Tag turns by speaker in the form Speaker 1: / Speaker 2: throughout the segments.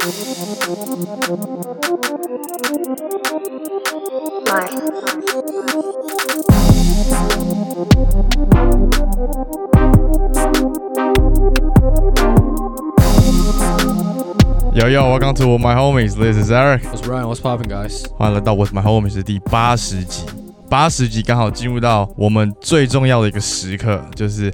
Speaker 1: Yo yo, welcome to my homies. This is Eric.
Speaker 2: What's Ryan? What's popping, guys?
Speaker 1: 欢迎来到 With My Homies 的第八十集。八十集刚好进入到我们最重要的一个时刻，就是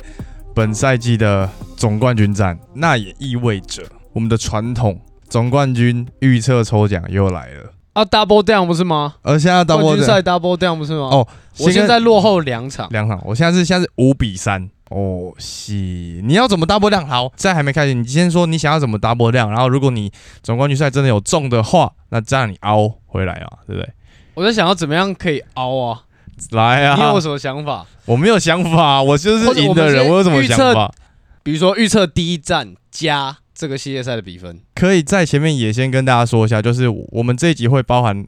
Speaker 1: 本赛季的总冠军战。那也意味着我们的传统 总冠军预测抽奖又来了。
Speaker 2: 啊，Double Down 不是吗？
Speaker 1: 而现在
Speaker 2: 冠
Speaker 1: double
Speaker 2: 军赛 Double Down 不是吗？
Speaker 1: 哦，
Speaker 2: 我现在落后两场。
Speaker 1: 两场，我现在是现在是五比三。哦，是，你要怎么 double 量？好，在还没开始，你先说你想要怎么 double 量，然后如果你总冠军赛真的有中的话，那这样你凹回来啊，对不对？
Speaker 2: 我在想要怎么样可以凹啊？
Speaker 1: 来啊！
Speaker 2: 你有什么想法？
Speaker 1: 我没有想法，我就是赢的人，
Speaker 2: 我
Speaker 1: 我有什么想法？
Speaker 2: 比如说预测第一站加这个系列赛的比分。
Speaker 1: 可以在前面也先跟大家说一下，就是我们这一集会包含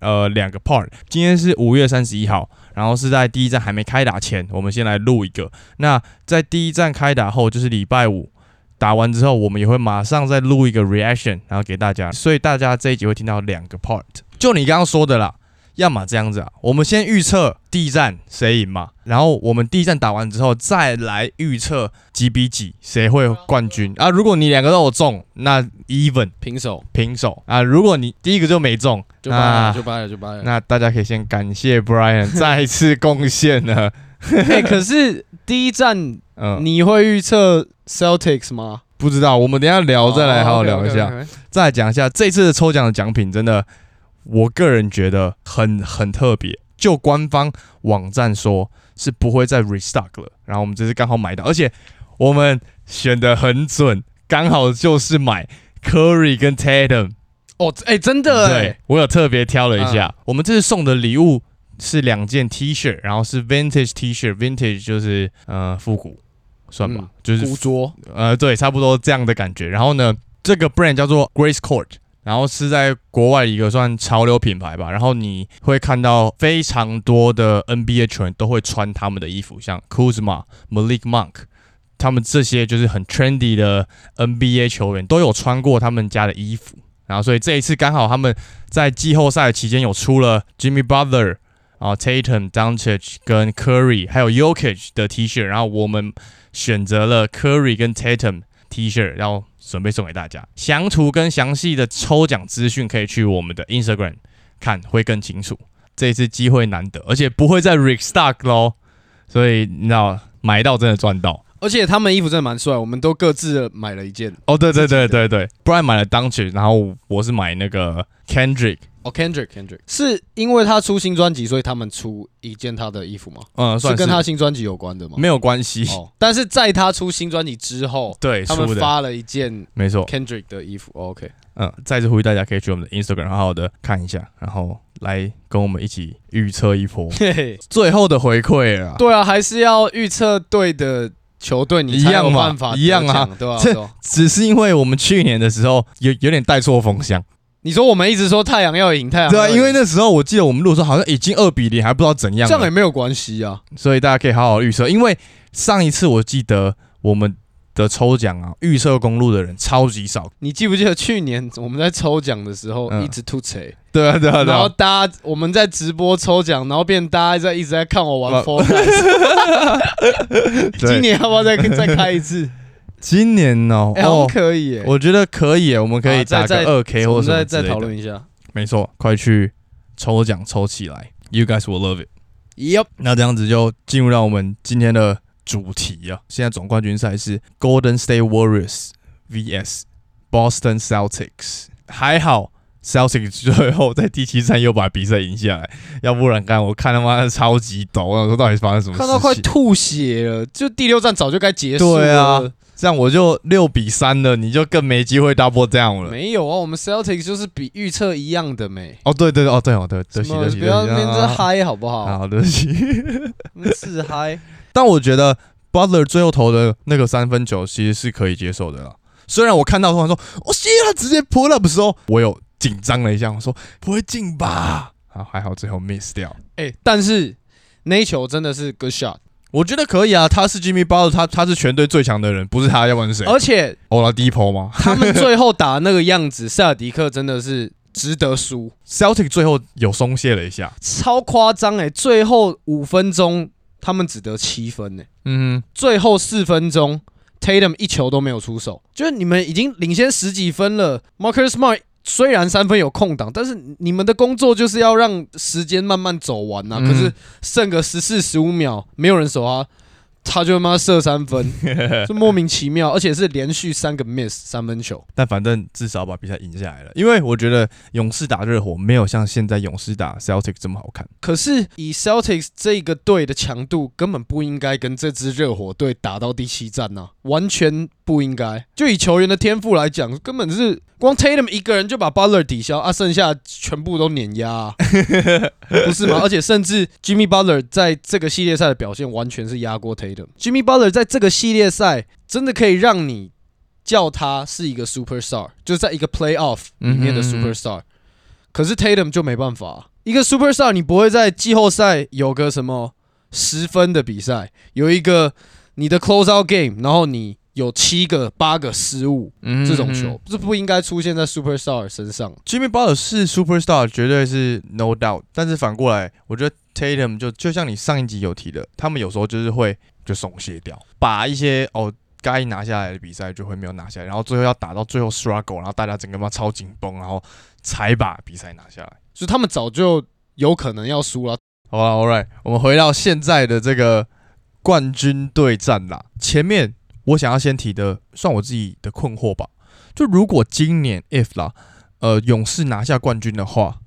Speaker 1: 呃两个 part。今天是五月三十一号，然后是在第一站还没开打前，我们先来录一个。那在第一站开打后，就是礼拜五打完之后，我们也会马上再录一个 reaction，然后给大家。所以大家这一集会听到两个 part。就你刚刚说的啦。要么这样子啊，我们先预测第一站谁赢嘛，然后我们第一站打完之后再来预测几比几谁会冠军啊。如果你两个都有中，那 even
Speaker 2: 平手
Speaker 1: 平手啊。如果你第一个就没中，
Speaker 2: 就掰了就掰了就掰了。
Speaker 1: 那大家可以先感谢 Brian 再次贡献了。
Speaker 2: 哎，可是第一站嗯，你会预测 Celtics 吗？
Speaker 1: 不知道，我们等下聊再来好好聊一下，再讲一下这次的抽奖的奖品真的。我个人觉得很很特别，就官方网站说是不会再 restock 了。然后我们这次刚好买到，而且我们选的很准，刚好就是买 Curry 跟 Tatum。
Speaker 2: 哦，哎，真的
Speaker 1: 对我有特别挑了一下。我们这次送的礼物是两件 T 恤，然后是 Vintage T 恤，Vintage 就是呃复古，算吧，就是
Speaker 2: 古着，
Speaker 1: 呃，对，差不多这样的感觉。然后呢，这个 brand 叫做 Grace Court。然后是在国外一个算潮流品牌吧，然后你会看到非常多的 NBA 球员都会穿他们的衣服，像 Kuzma、Malik Monk，他们这些就是很 trendy 的 NBA 球员都有穿过他们家的衣服。然后所以这一次刚好他们在季后赛期间有出了 Jimmy Butler 啊 Tatum、Doncic 跟 Curry 还有 Yokic 的 T 恤，然后我们选择了 Curry 跟 Tatum T 恤，然后。准备送给大家详图跟详细的抽奖资讯，可以去我们的 Instagram 看，会更清楚。这一次机会难得，而且不会再 restock 咯，所以你知道买到真的赚到。
Speaker 2: 而且他们衣服真的蛮帅，我们都各自买了一件。
Speaker 1: 哦，对对对对对，Brian 买了 d u n c h 然后我是买那个 Kendrick。
Speaker 2: 哦，Kendrick，Kendrick 是因为他出新专辑，所以他们出一件他的衣服吗？
Speaker 1: 嗯，
Speaker 2: 是跟他新专辑有关的吗？
Speaker 1: 没有关系。
Speaker 2: 哦，但是在他出新专辑之后，
Speaker 1: 对，
Speaker 2: 他们发了一件
Speaker 1: 没错
Speaker 2: Kendrick 的衣服。OK，
Speaker 1: 嗯，再次呼吁大家可以去我们的 Instagram 好好的看一下，然后来跟我们一起预测一波 最后的回馈啊。
Speaker 2: 对啊，还是要预测对的球队，你才有办法
Speaker 1: 一样啊，
Speaker 2: 对吧？
Speaker 1: 这只是因为我们去年的时候有有点带错风向。
Speaker 2: 你说我们一直说太阳要赢，太阳
Speaker 1: 对啊，因为那时候我记得我们录候好像已经二比零，还不知道怎样。
Speaker 2: 这样也没有关系啊，
Speaker 1: 所以大家可以好好预测。因为上一次我记得我们的抽奖啊，预测公路的人超级少。
Speaker 2: 你记不记得去年我们在抽奖的时候一直吐槽？
Speaker 1: 对啊对啊，
Speaker 2: 然后大家我们在直播抽奖，然后变大家在一直在看我玩 t 今年要不要再再开一次？
Speaker 1: 今年哦，
Speaker 2: 哦可以，
Speaker 1: 我觉得可以，我们可以打个二 K 或者
Speaker 2: 再再讨论一下。
Speaker 1: 没错，快去抽奖抽起来，You guys will love it。
Speaker 2: Yep，
Speaker 1: 那这样子就进入到我们今天的主题啊。现在总冠军赛是 Golden State Warriors vs Boston Celtics。还好 Celtics 最后在第七战又把比赛赢下来，要不然干我看他妈的超级抖，我说到底发生什么？
Speaker 2: 看到快吐血了，就第六战早就该结束了。
Speaker 1: 这样我就六比三了，你就更没机会 double down 了。
Speaker 2: 没有啊，我们 Celtics 就是比预测一样的没。
Speaker 1: 哦，对对对，哦对哦对，对
Speaker 2: 不起不要跟着嗨好不好？
Speaker 1: 好对不起，
Speaker 2: 是嗨。
Speaker 1: 但我觉得 Butler 最后投的那个三分球其实是可以接受的啦。虽然我看到突然说，我希他直接 pull up 的时候，我有紧张了一下，我说不会进吧？啊，还好最后 miss 掉。
Speaker 2: 哎，但是那球真的是 good shot。
Speaker 1: 我觉得可以啊，他是 Jimmy Butler，他他是全队最强的人，不是他，要不然是谁？
Speaker 2: 而且
Speaker 1: 欧拉迪波吗？
Speaker 2: 他们最后打那个样子，塞尔迪克真的是值得输。
Speaker 1: Celtic 最后有松懈了一下，
Speaker 2: 超夸张哎！最后五分钟他们只得七分哎，
Speaker 1: 嗯，
Speaker 2: 最后四分钟 Tatum 一球都没有出手，就是你们已经领先十几分了，Marcus Smart。虽然三分有空档，但是你们的工作就是要让时间慢慢走完呐。可是剩个十四十五秒，没有人守啊。他就他妈射三分，就莫名其妙，而且是连续三个 miss 三分球。
Speaker 1: 但反正至少把比赛赢下来了，因为我觉得勇士打热火没有像现在勇士打 Celtics 这么好看。
Speaker 2: 可是以 Celtics 这个队的强度，根本不应该跟这支热火队打到第七战呐，完全不应该。就以球员的天赋来讲，根本是光 Tatum 一个人就把 Butler 抵消啊，剩下全部都碾压，不是吗？而且甚至 Jimmy Butler 在这个系列赛的表现，完全是压过 Tatum。Jimmy Butler 在这个系列赛真的可以让你叫他是一个 superstar，就在一个 playoff 里面的 superstar。可是 Tatum 就没办法，一个 superstar 你不会在季后赛有个什么十分的比赛，有一个你的 closeout game，然后你有七个八个失误，这种球是不应该出现在 superstar 身上。
Speaker 1: Jimmy Butler 是 superstar，绝对是 no doubt。但是反过来，我觉得 Tatum 就就像你上一集有提的，他们有时候就是会。就松懈掉，把一些哦该拿下来的比赛就会没有拿下来，然后最后要打到最后 struggle，然后大家整个嘛超紧绷，然后才把比赛拿下来。
Speaker 2: 所以他们早就有可能要输了。
Speaker 1: 好了，All right，我们回到现在的这个冠军对战啦。前面我想要先提的，算我自己的困惑吧。就如果今年 if 啦，呃，勇士拿下冠军的话，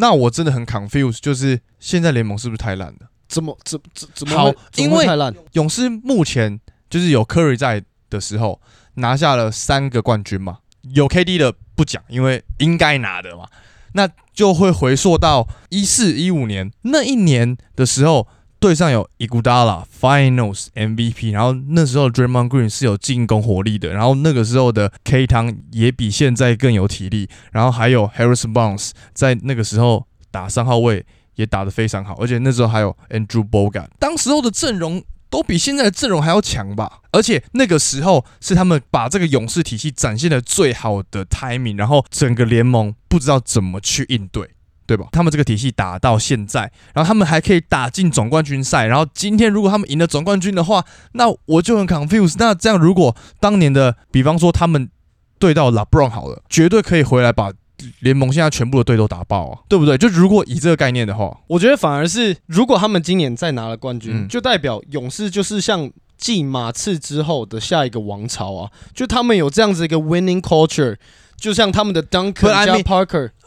Speaker 1: 那我真的很 confused，就是现在联盟是不是太烂了？
Speaker 2: 怎么怎怎怎么
Speaker 1: 好？因为。勇士目前就是有 Curry 在的时候拿下了三个冠军嘛，有 KD 的不讲，因为应该拿的嘛。那就会回溯到一四一五年那一年的时候，队上有 Iguodala Finals MVP，然后那时候 Draymond Green 是有进攻火力的，然后那个时候的 K 汤也比现在更有体力，然后还有 Harrison Barnes 在那个时候打三号位。也打得非常好，而且那时候还有 Andrew Bogut，当时候的阵容都比现在的阵容还要强吧？而且那个时候是他们把这个勇士体系展现的最好的 timing，然后整个联盟不知道怎么去应对，对吧？他们这个体系打到现在，然后他们还可以打进总冠军赛，然后今天如果他们赢了总冠军的话，那我就很 confused。那这样如果当年的，比方说他们对到 LeBron 好了，绝对可以回来把。联盟现在全部的队都打爆啊，对不对？就如果以这个概念的话，
Speaker 2: 我觉得反而是，如果他们今年再拿了冠军，就代表勇士就是像继马刺之后的下一个王朝啊！就他们有这样子一个 winning culture，就像他们的 Duncan 加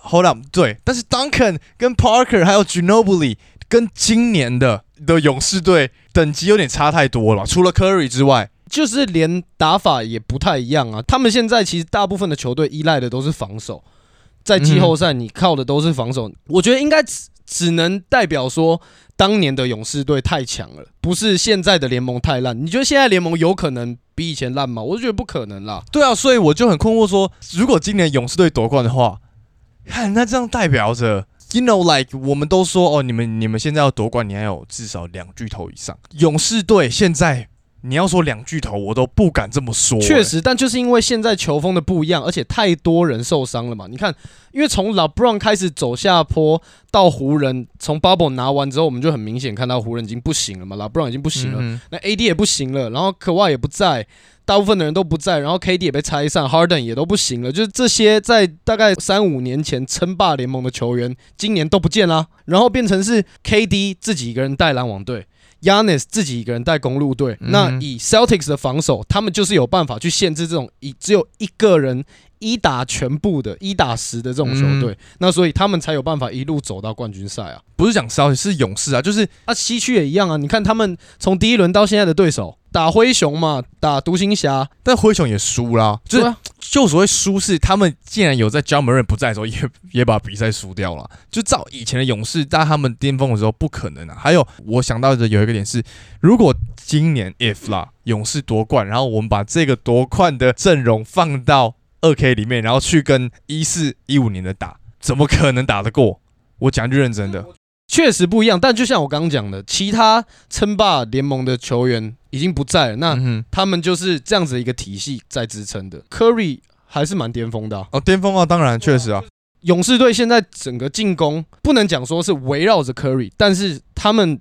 Speaker 2: Parker，Hold
Speaker 1: on，对，但是 Duncan 跟 Parker 还有 Ginobili 跟今年的的勇士队等级有点差太多了，除了 Curry 之外，
Speaker 2: 就是连打法也不太一样啊！他们现在其实大部分的球队依赖的都是防守。在季后赛，你靠的都是防守。我觉得应该只只能代表说，当年的勇士队太强了，不是现在的联盟太烂。你觉得现在联盟有可能比以前烂吗？我就觉得不可能啦。
Speaker 1: 对啊，所以我就很困惑，说如果今年勇士队夺冠的话，看那这样代表着，you know like 我们都说哦，你们你们现在要夺冠，你还有至少两巨头以上。勇士队现在。你要说两巨头，我都不敢这么说。
Speaker 2: 确实，但就是因为现在球风的不一样，而且太多人受伤了嘛。你看，因为从老布朗开始走下坡到湖人，从 Bubble 拿完之后，我们就很明显看到湖人已经不行了嘛。老布朗已经不行了，那 AD 也不行了，然后科瓦也不在，大部分的人都不在，然后 KD 也被拆散，Harden 也都不行了。就是这些在大概三五年前称霸联盟的球员，今年都不见了，然后变成是 KD 自己一个人带篮网队。Yanis 自己一个人带公路队，那以 Celtics 的防守，他们就是有办法去限制这种以只有一个人一打全部的一打十的这种球队，那所以他们才有办法一路走到冠军赛啊！
Speaker 1: 不是讲 Celtics 是勇士啊，就是
Speaker 2: 啊西区也一样啊，你看他们从第一轮到现在的对手。打灰熊嘛，打独行侠，
Speaker 1: 但灰熊也输啦。就是就所谓输是他们竟然有在 John Moran 不在的时候也也把比赛输掉了。就照以前的勇士在他们巅峰的时候不可能啊。还有我想到的有一个点是，如果今年 if 啦勇士夺冠，然后我们把这个夺冠的阵容放到二 K 里面，然后去跟一四一五年的打，怎么可能打得过？我讲句认真的。
Speaker 2: 确实不一样。但就像我刚刚讲的，其他称霸联盟的球员已经不在了，那
Speaker 1: 嗯，
Speaker 2: 他们就是这样子一个体系在支撑的。Curry 还是蛮巅峰的啊、
Speaker 1: 哦，巅峰啊，当然确实啊，
Speaker 2: 勇士队现在整个进攻不能讲说是围绕着 Curry，但是他们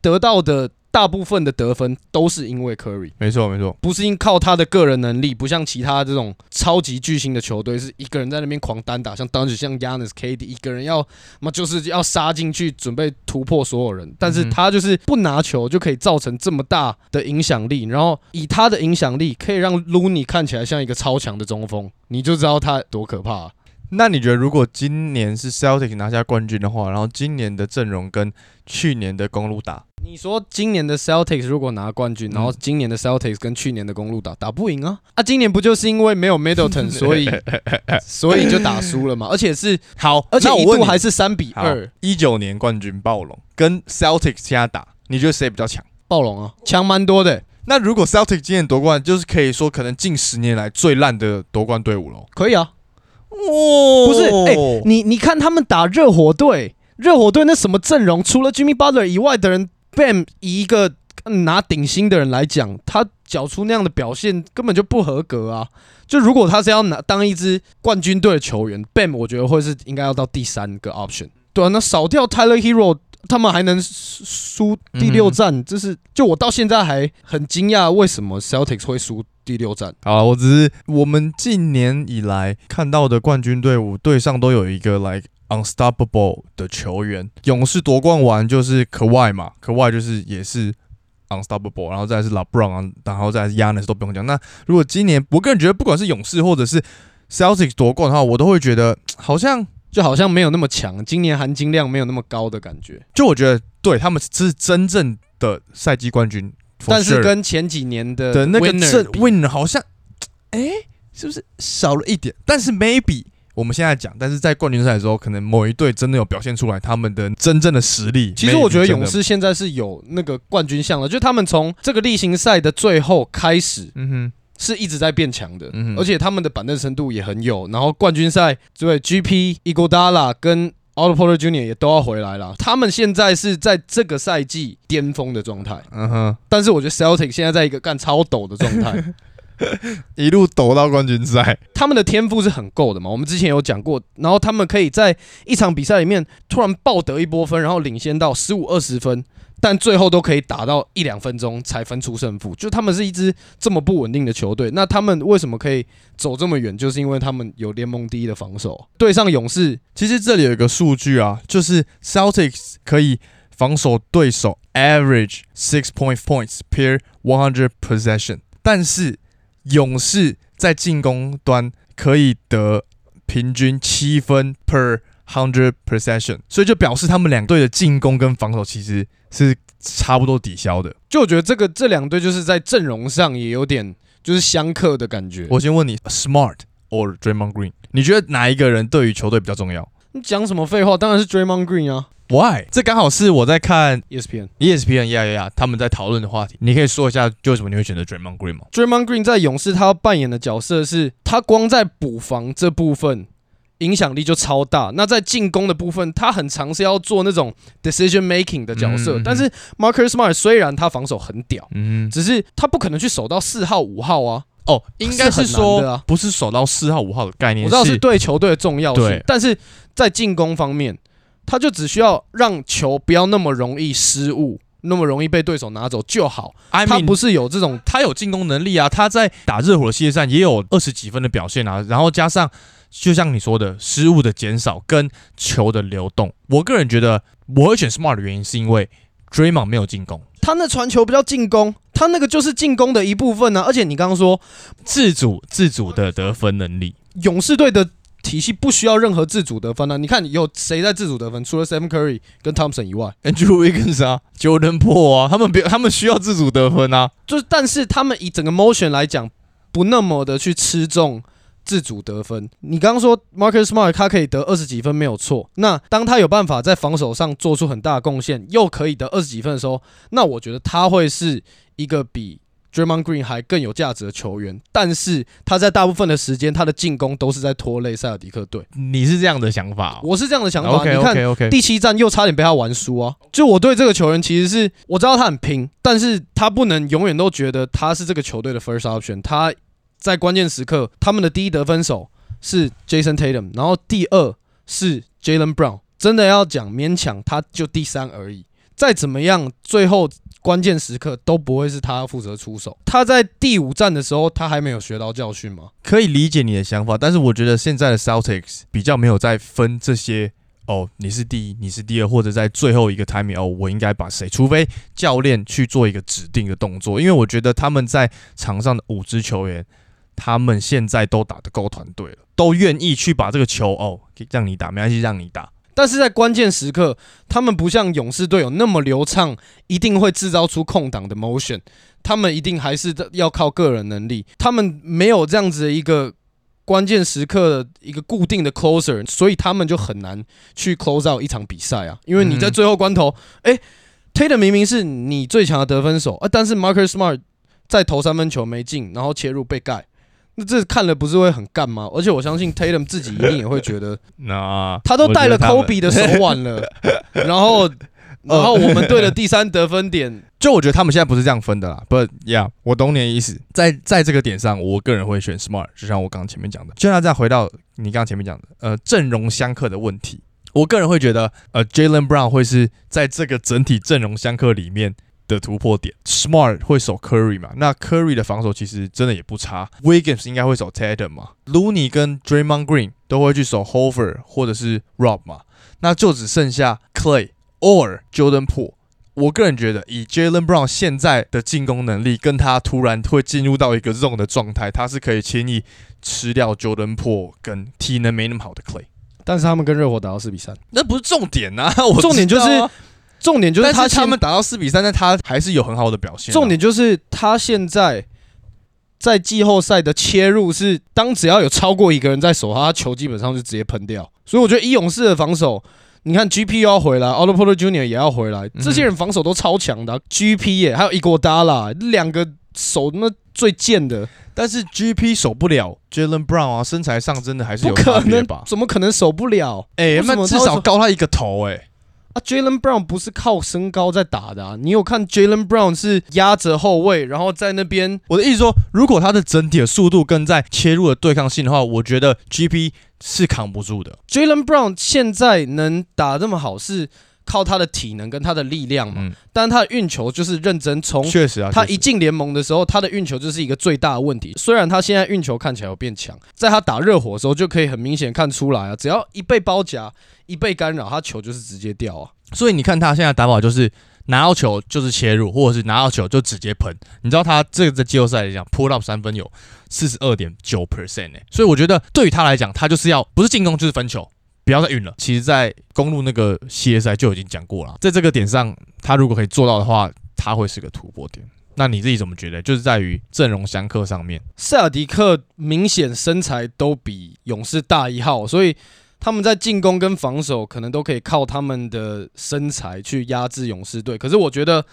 Speaker 2: 得到的大部分的得分都是因为 Curry，
Speaker 1: 没错没错，
Speaker 2: 不是因靠他的个人能力，不像其他这种超级巨星的球队是一个人在那边狂单打，像当时像 Yanis、KD 一个人要嘛就是要杀进去准备突破所有人，但是他就是不拿球就可以造成这么大的影响力，然后以他的影响力可以让 Looney 看起来像一个超强的中锋，你就知道他多可怕。啊、
Speaker 1: 那你觉得如果今年是 Celtic 拿下冠军的话，然后今年的阵容跟去年的公路打，
Speaker 2: 你说今年的 Celtics 如果拿冠军，
Speaker 1: 嗯
Speaker 2: 然后今年的 Celtics 跟去年的公路打打不赢啊？啊，今年不就是因为没有 Middleton，所以所以就打输了嘛？而且是，
Speaker 1: 好，
Speaker 2: 而且一度还是三比
Speaker 1: 好
Speaker 2: 二，
Speaker 1: 一九年冠军暴龙跟 Celtic 现在打，你觉得谁比较强？
Speaker 2: 暴龙啊，强蛮多的、
Speaker 1: 那如果 Celtic 今年夺冠，就是可以说可能近十年来最烂的夺冠队伍喽。
Speaker 2: 可以啊。
Speaker 1: 哦
Speaker 2: 不是，哎、你你看他们打热火队，热火队那什么阵容，除了 Jimmy Butler 以外的人，Bam 以一个嗯拿顶薪的人来讲，他缴出那样的表现根本就不合格啊！就如果他是要拿当一支冠军队的球员，Bam 我觉得会是应该要到第三个 option。对啊，那少掉 Tyler Hero，他们还能输输第六战，这是就我到现在还很惊讶，为什么 Celtics 会输第六战？
Speaker 1: 好了，我只是我们近年以来看到的冠军队伍队上都有一个 like unstoppable 的球员。勇士夺冠完就是 Kawhi 嘛，Kawhi 就是也是 unstoppable，然后再是 LeBron，啊然后再是 Yanis 都不用讲。那如果今年我个人觉得，不管是勇士或者是 Celtics 夺冠的话，我都会觉得好像
Speaker 2: 就好像没有那么强，今年含金量没有那么高的感觉。
Speaker 1: 就我觉得对他们是真正的赛季冠军
Speaker 2: 但是跟前几年的
Speaker 1: 的那个
Speaker 2: 比
Speaker 1: win 好像，哎、是不是少了一点？但是 maybe 我们现在讲，但是在冠军赛的时候，可能某一队真的有表现出来他们的真正的实力。
Speaker 2: 其实我觉得勇，士现在是有那个冠军相的，就他们从这个例行赛的最后开始
Speaker 1: 嗯哼，
Speaker 2: 是一直在变强的，
Speaker 1: 嗯哼
Speaker 2: 而且他们的板凳深度也很有。然后冠军赛对 GP Iguodala 跟 Otto Porter Jr. 也都要回来了，他们现在是在这个赛季巅峰的状态。
Speaker 1: 嗯哼，
Speaker 2: 但是我觉得 Celtic 现在在一个干超抖的状态，
Speaker 1: 一路抖到冠军赛，
Speaker 2: 他们的天赋是很够的嘛，我们之前有讲过，然后他们可以在一场比赛里面突然爆得一波分，然后领先到十五二十分，但最后都可以打到一两分钟才分出胜负，就他们是一支这么不稳定的球队，那他们为什么可以走这么远？就是因为他们有联盟第一的防守，对上勇士，
Speaker 1: 其实这里有一个数据啊，就是 Celtics 可以防守对手 average six point points per one hundred possession，但是勇士在进攻端可以得平均七分 per hundred possession，所以就表示他们两队的进攻跟防守其实是差不多抵消的。
Speaker 2: 就我觉得这个这两队就是在阵容上也有点就是相克的感觉。
Speaker 1: 我先问你，Smart or Draymond Green，你觉得哪一个人对于球队比较重要
Speaker 2: 你讲什么废话？当然是 Draymond Green 啊
Speaker 1: ？Why？这刚好是我在看
Speaker 2: ，ESPN。
Speaker 1: ESPN 呀呀呀，他们在讨论的话题，你可以说一下，就为什么你会选择 Draymond Green 吗
Speaker 2: ？Draymond Green 在勇士他要扮演的角色是，他光在补防这部分影响力就超大。那在进攻的部分，他很尝试要做那种 decision making 的角色。但是 Marcus Smart 虽然他防守很屌，
Speaker 1: 嗯，
Speaker 2: 只是他不可能去守到四号、五号啊。
Speaker 1: 哦，应该是说
Speaker 2: 啊
Speaker 1: 不是守到四号、五号的概念，
Speaker 2: 我知道是对球队的重要性，但是在进攻方面，他就只需要让球不要那么容易失误，那么容易被对手拿走就好。
Speaker 1: I
Speaker 2: 他不是有这种
Speaker 1: 他有进攻能力啊，他在打热火的系列赛也有二十几分的表现啊，然后加上就像你说的失误的减少跟球的流动，我个人觉得我会选 Smart 的原因是因为 Draymond 没有进攻，
Speaker 2: 他那传球不叫进攻，他那个就是进攻的一部分呢、而且你刚刚说
Speaker 1: 自主自主的得分能力，
Speaker 2: 勇士队的体系不需要任何自主得分呢、你看有谁在自主得分？除了 Stephen Curry 跟 Thompson 以外
Speaker 1: ，Andrew Wiggins 啊，Jordan Po 啊，他们别他们需要自主得分啊，
Speaker 2: 就是但是他们以整个 motion 来讲，不那么的去吃重。自主得分，你刚刚说 Marcus Smart 他可以得二十几分没有错。那当他有办法在防守上做出很大的贡献，又可以得二十几分的时候，那我觉得他会是一个比 Draymond Green 还更有价值的球员，但是他在大部分的时间，他的进攻都是在拖累塞尔迪克队。
Speaker 1: 你是这样的想法、哦？
Speaker 2: 我是这样的想法。你看第七战又差点被他玩输啊！就我对这个球员其实是我知道他很拼，但是他不能永远都觉得他是这个球队的 first option。他在关键时刻，他们的第一得分手是 Jason Tatum，然后第二是 Jalen Brown。真的要讲勉强，他就第三而已。再怎么样，最后关键时刻都不会是他负责出手。他在第五战的时候，他还没有学到教训吗？
Speaker 1: 可以理解你的想法，但是我觉得现在的 Celtics 比较没有在分这些哦，你是第一，你是第二，或者在最后一个 timing 哦，我应该把谁？除非教练去做一个指定的动作，因为我觉得他们在场上的五支球员，他们现在都打得够团队了，都愿意去把这个球哦让你打，没关系，让你打。
Speaker 2: 但是在关键时刻，他们不像勇士队有那么流畅，一定会制造出空档的 motion。他们一定还是要靠个人能力，他们没有这样子的一个关键时刻的一个固定的 closer，所以他们就很难去 close out 一场比赛啊。因为你在最后关头，哎、t a t u m 明明是你最强的得分手啊，但是 Marcus Smart 在投三分球没进，然后切入被盖。那这看了不是会很干吗？而且我相信 Tatum 自己一定也会觉得，
Speaker 1: 那
Speaker 2: 他都戴了 Kobe 的手腕了，然后，然后我们队的第三得分点，
Speaker 1: 就我觉得他们现在不是这样分的啦，But yeah，我懂你的意思。在在这个点上，我个人会选 Smart，就像我刚刚前面讲的。就像再回到你刚刚前面讲的，呃，阵容相克的问题，我个人会觉得，呃，Jalen Brown 会是在这个整体阵容相克里面的突破点。Smart 会守 Curry 嘛？那 Curry 的防守其实真的也不差。Wiggins 应该会守 Tatum 嘛？Looney 跟 Draymond Green 都会去守 Hover 或者是 Rob 嘛？那就只剩下 Clay or Jordan Poole。我个人觉得，以 Jalen Brown 现在的进攻能力，跟他突然会进入到一个 zone 的状态，他是可以轻易吃掉 Jordan Poole 跟体能没那么好的 Clay。
Speaker 2: 但是他们跟热火打到四比三，
Speaker 1: 那不是重点呐、啊，我
Speaker 2: 重点就是重点就是他
Speaker 1: 他们打到四比三，但他还是有很好的表现啊、
Speaker 2: 重点就是他现在在季后赛的切入是，当只要有超过一个人在守他，他球基本上就直接喷掉。所以我觉得一勇士的防守，你看 GP 又要回来，Otto Porter Jr. 也要回来，
Speaker 1: 嗯
Speaker 2: 这些人防守都超强的啊、GP 耶，还有伊戈达拉两个手那最贱的，
Speaker 1: 但是 GP 守不了 Jalen Brown 啊，身材上真的还是
Speaker 2: 不
Speaker 1: 有
Speaker 2: 可能
Speaker 1: 吧？
Speaker 2: 怎么可能守不了？
Speaker 1: 哎、那至少高他一个头哎、
Speaker 2: ，Jalen Brown 不是靠身高在打的啊！你有看 Jalen Brown 是压着后卫，然后在那边
Speaker 1: 我的意思说，如果他的整体的速度跟在切入的对抗性的话，我觉得 GP 是扛不住的。
Speaker 2: Jalen Brown 现在能打这么好，是靠他的体能跟他的力量嘛。
Speaker 1: 嗯，
Speaker 2: 但他的运球就是认真冲
Speaker 1: 确实啊，
Speaker 2: 他一进联盟的时候，他的运球就是一个最大的问题。虽然他现在运球看起来有变强，在他打热火的时候就可以很明显看出来啊，只要一被包夹、一被干扰，他球就是直接掉啊。
Speaker 1: 所以你看他现在打法就是拿到球就是切入，或者是拿到球就直接喷。你知道他这个在季后赛来讲，pull up 三分有四十二点九 percent 哎，所以我觉得对于他来讲，他就是要不是进攻就是分球。不要再运了。其实，在公路那个系列赛就已经讲过了，在这个点上，他如果可以做到的话，他会是个突破点。那你自己怎么觉得？就是在于阵容相克上面。
Speaker 2: 塞尔迪克明显身材都比勇士大一号，所以他们在进攻跟防守可能都可以靠他们的身材去压制勇士队。可是我觉得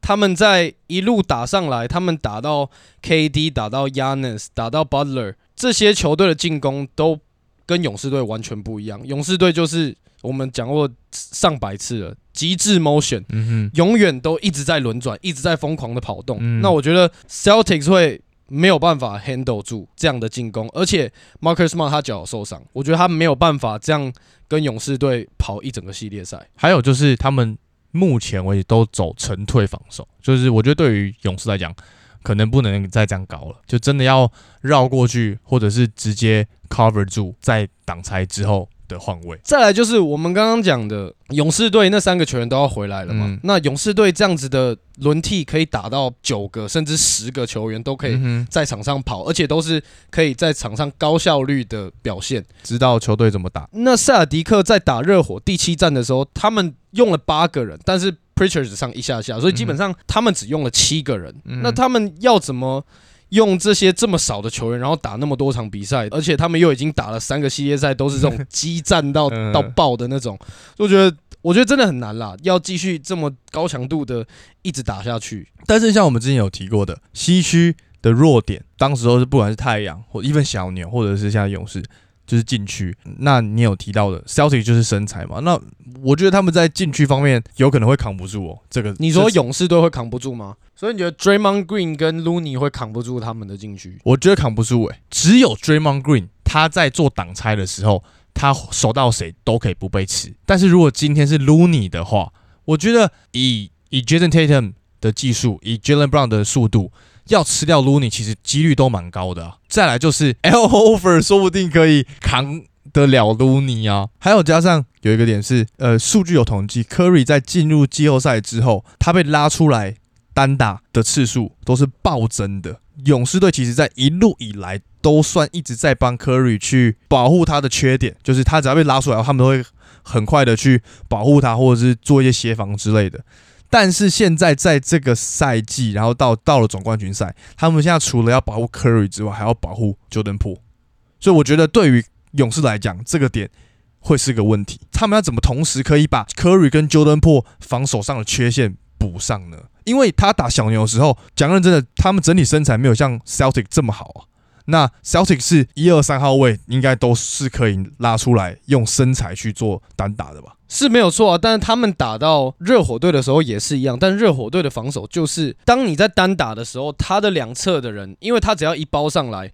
Speaker 2: 他们在一路打上来，他们打到 KD、打到 Yanis、打到 Butler 这些球队的进攻都跟勇士队完全不一样。勇士队就是我们讲过上百次了，极致 motion。
Speaker 1: 嗯
Speaker 2: 永远都一直在轮转，一直在疯狂的跑动。
Speaker 1: 嗯
Speaker 2: 那我觉得 Celtics 会没有办法 handle 住这样的进攻，而且 Marcus Smart 他脚有受伤，我觉得他没有办法这样跟勇士队跑一整个系列赛。
Speaker 1: 还有就是他们目前为止都走沉退防守，就是我觉得对于勇士来讲，可能不能再这样搞了，就真的要绕过去，或者是直接 cover 住，在挡拆之后的换位。
Speaker 2: 再来就是我们刚刚讲的勇士队那三个球员都要回来了嘛？
Speaker 1: 嗯
Speaker 2: 那勇士队这样子的轮替可以打到九个甚至十个球员都可以在场上跑，而且都是可以在场上高效率的表现。
Speaker 1: 知道球队怎么打。
Speaker 2: 那塞尔迪克在打热火第七战的时候，他们用了八个人，但是 Preacher 只上一下下，所以基本上他们只用了七个人。
Speaker 1: 嗯
Speaker 2: 那他们要怎么用这些这么少的球员，然后打那么多场比赛，而且他们又已经打了三个系列赛，都是这种激战到
Speaker 1: 嗯
Speaker 2: 到爆的那种，我觉得我觉得真的很难啦，要继续这么高强度的一直打下去。
Speaker 1: 但是像我们之前有提过的，西区的弱点，当时候是不管是太阳或一份小牛，或者是像勇士，就是禁区。那你有提到的 Celtic 就是身材嘛？那我觉得他们在禁区方面有可能会扛不住哦。这个
Speaker 2: 你说勇士队会扛不住吗？所以你觉得 Draymond Green 跟 Looney 会扛不住他们的禁区？
Speaker 1: 我觉得扛不住诶、只有 Draymond Green 他在做挡拆的时候，他守到谁都可以不被吃。但是如果今天是 Looney 的话，我觉得以以 Jason Tatum 的技术，以 Jalen Brown 的速度，要吃掉 Looney 其实几率都蛮高的啊、再来就是 L Over 说不定可以扛。得了 Looney 啊，还有加上有一个点是，呃，数据有统计，Curry 在进入季后赛之后，他被拉出来单打的次数都是暴增的。勇士队其实在一路以来都算一直在帮 Curry 去保护他的缺点，就是他只要被拉出来，他们都会很快的去保护他，或者是做一些协防之类的。但是现在在这个赛季，然后到到了总冠军赛，他们现在除了要保护 Curry 之外，还要保护 Jordan Po，所以我觉得对于勇士来讲，这个点会是个问题。他们要怎么同时可以把 Curry 跟 Jordan Po 防守上的缺陷补上呢？因为他打小牛的时候，讲认真的，他们整体身材没有像 Celtic 这么好啊。那 Celtic 是一二三号位，应该都是可以拉出来用身材去做单打的吧？
Speaker 2: 是没有错啊，但是他们打到热火队的时候也是一样，但热火队的防守就是，当你在单打的时候，他的两侧的人，因为他只要一包上来，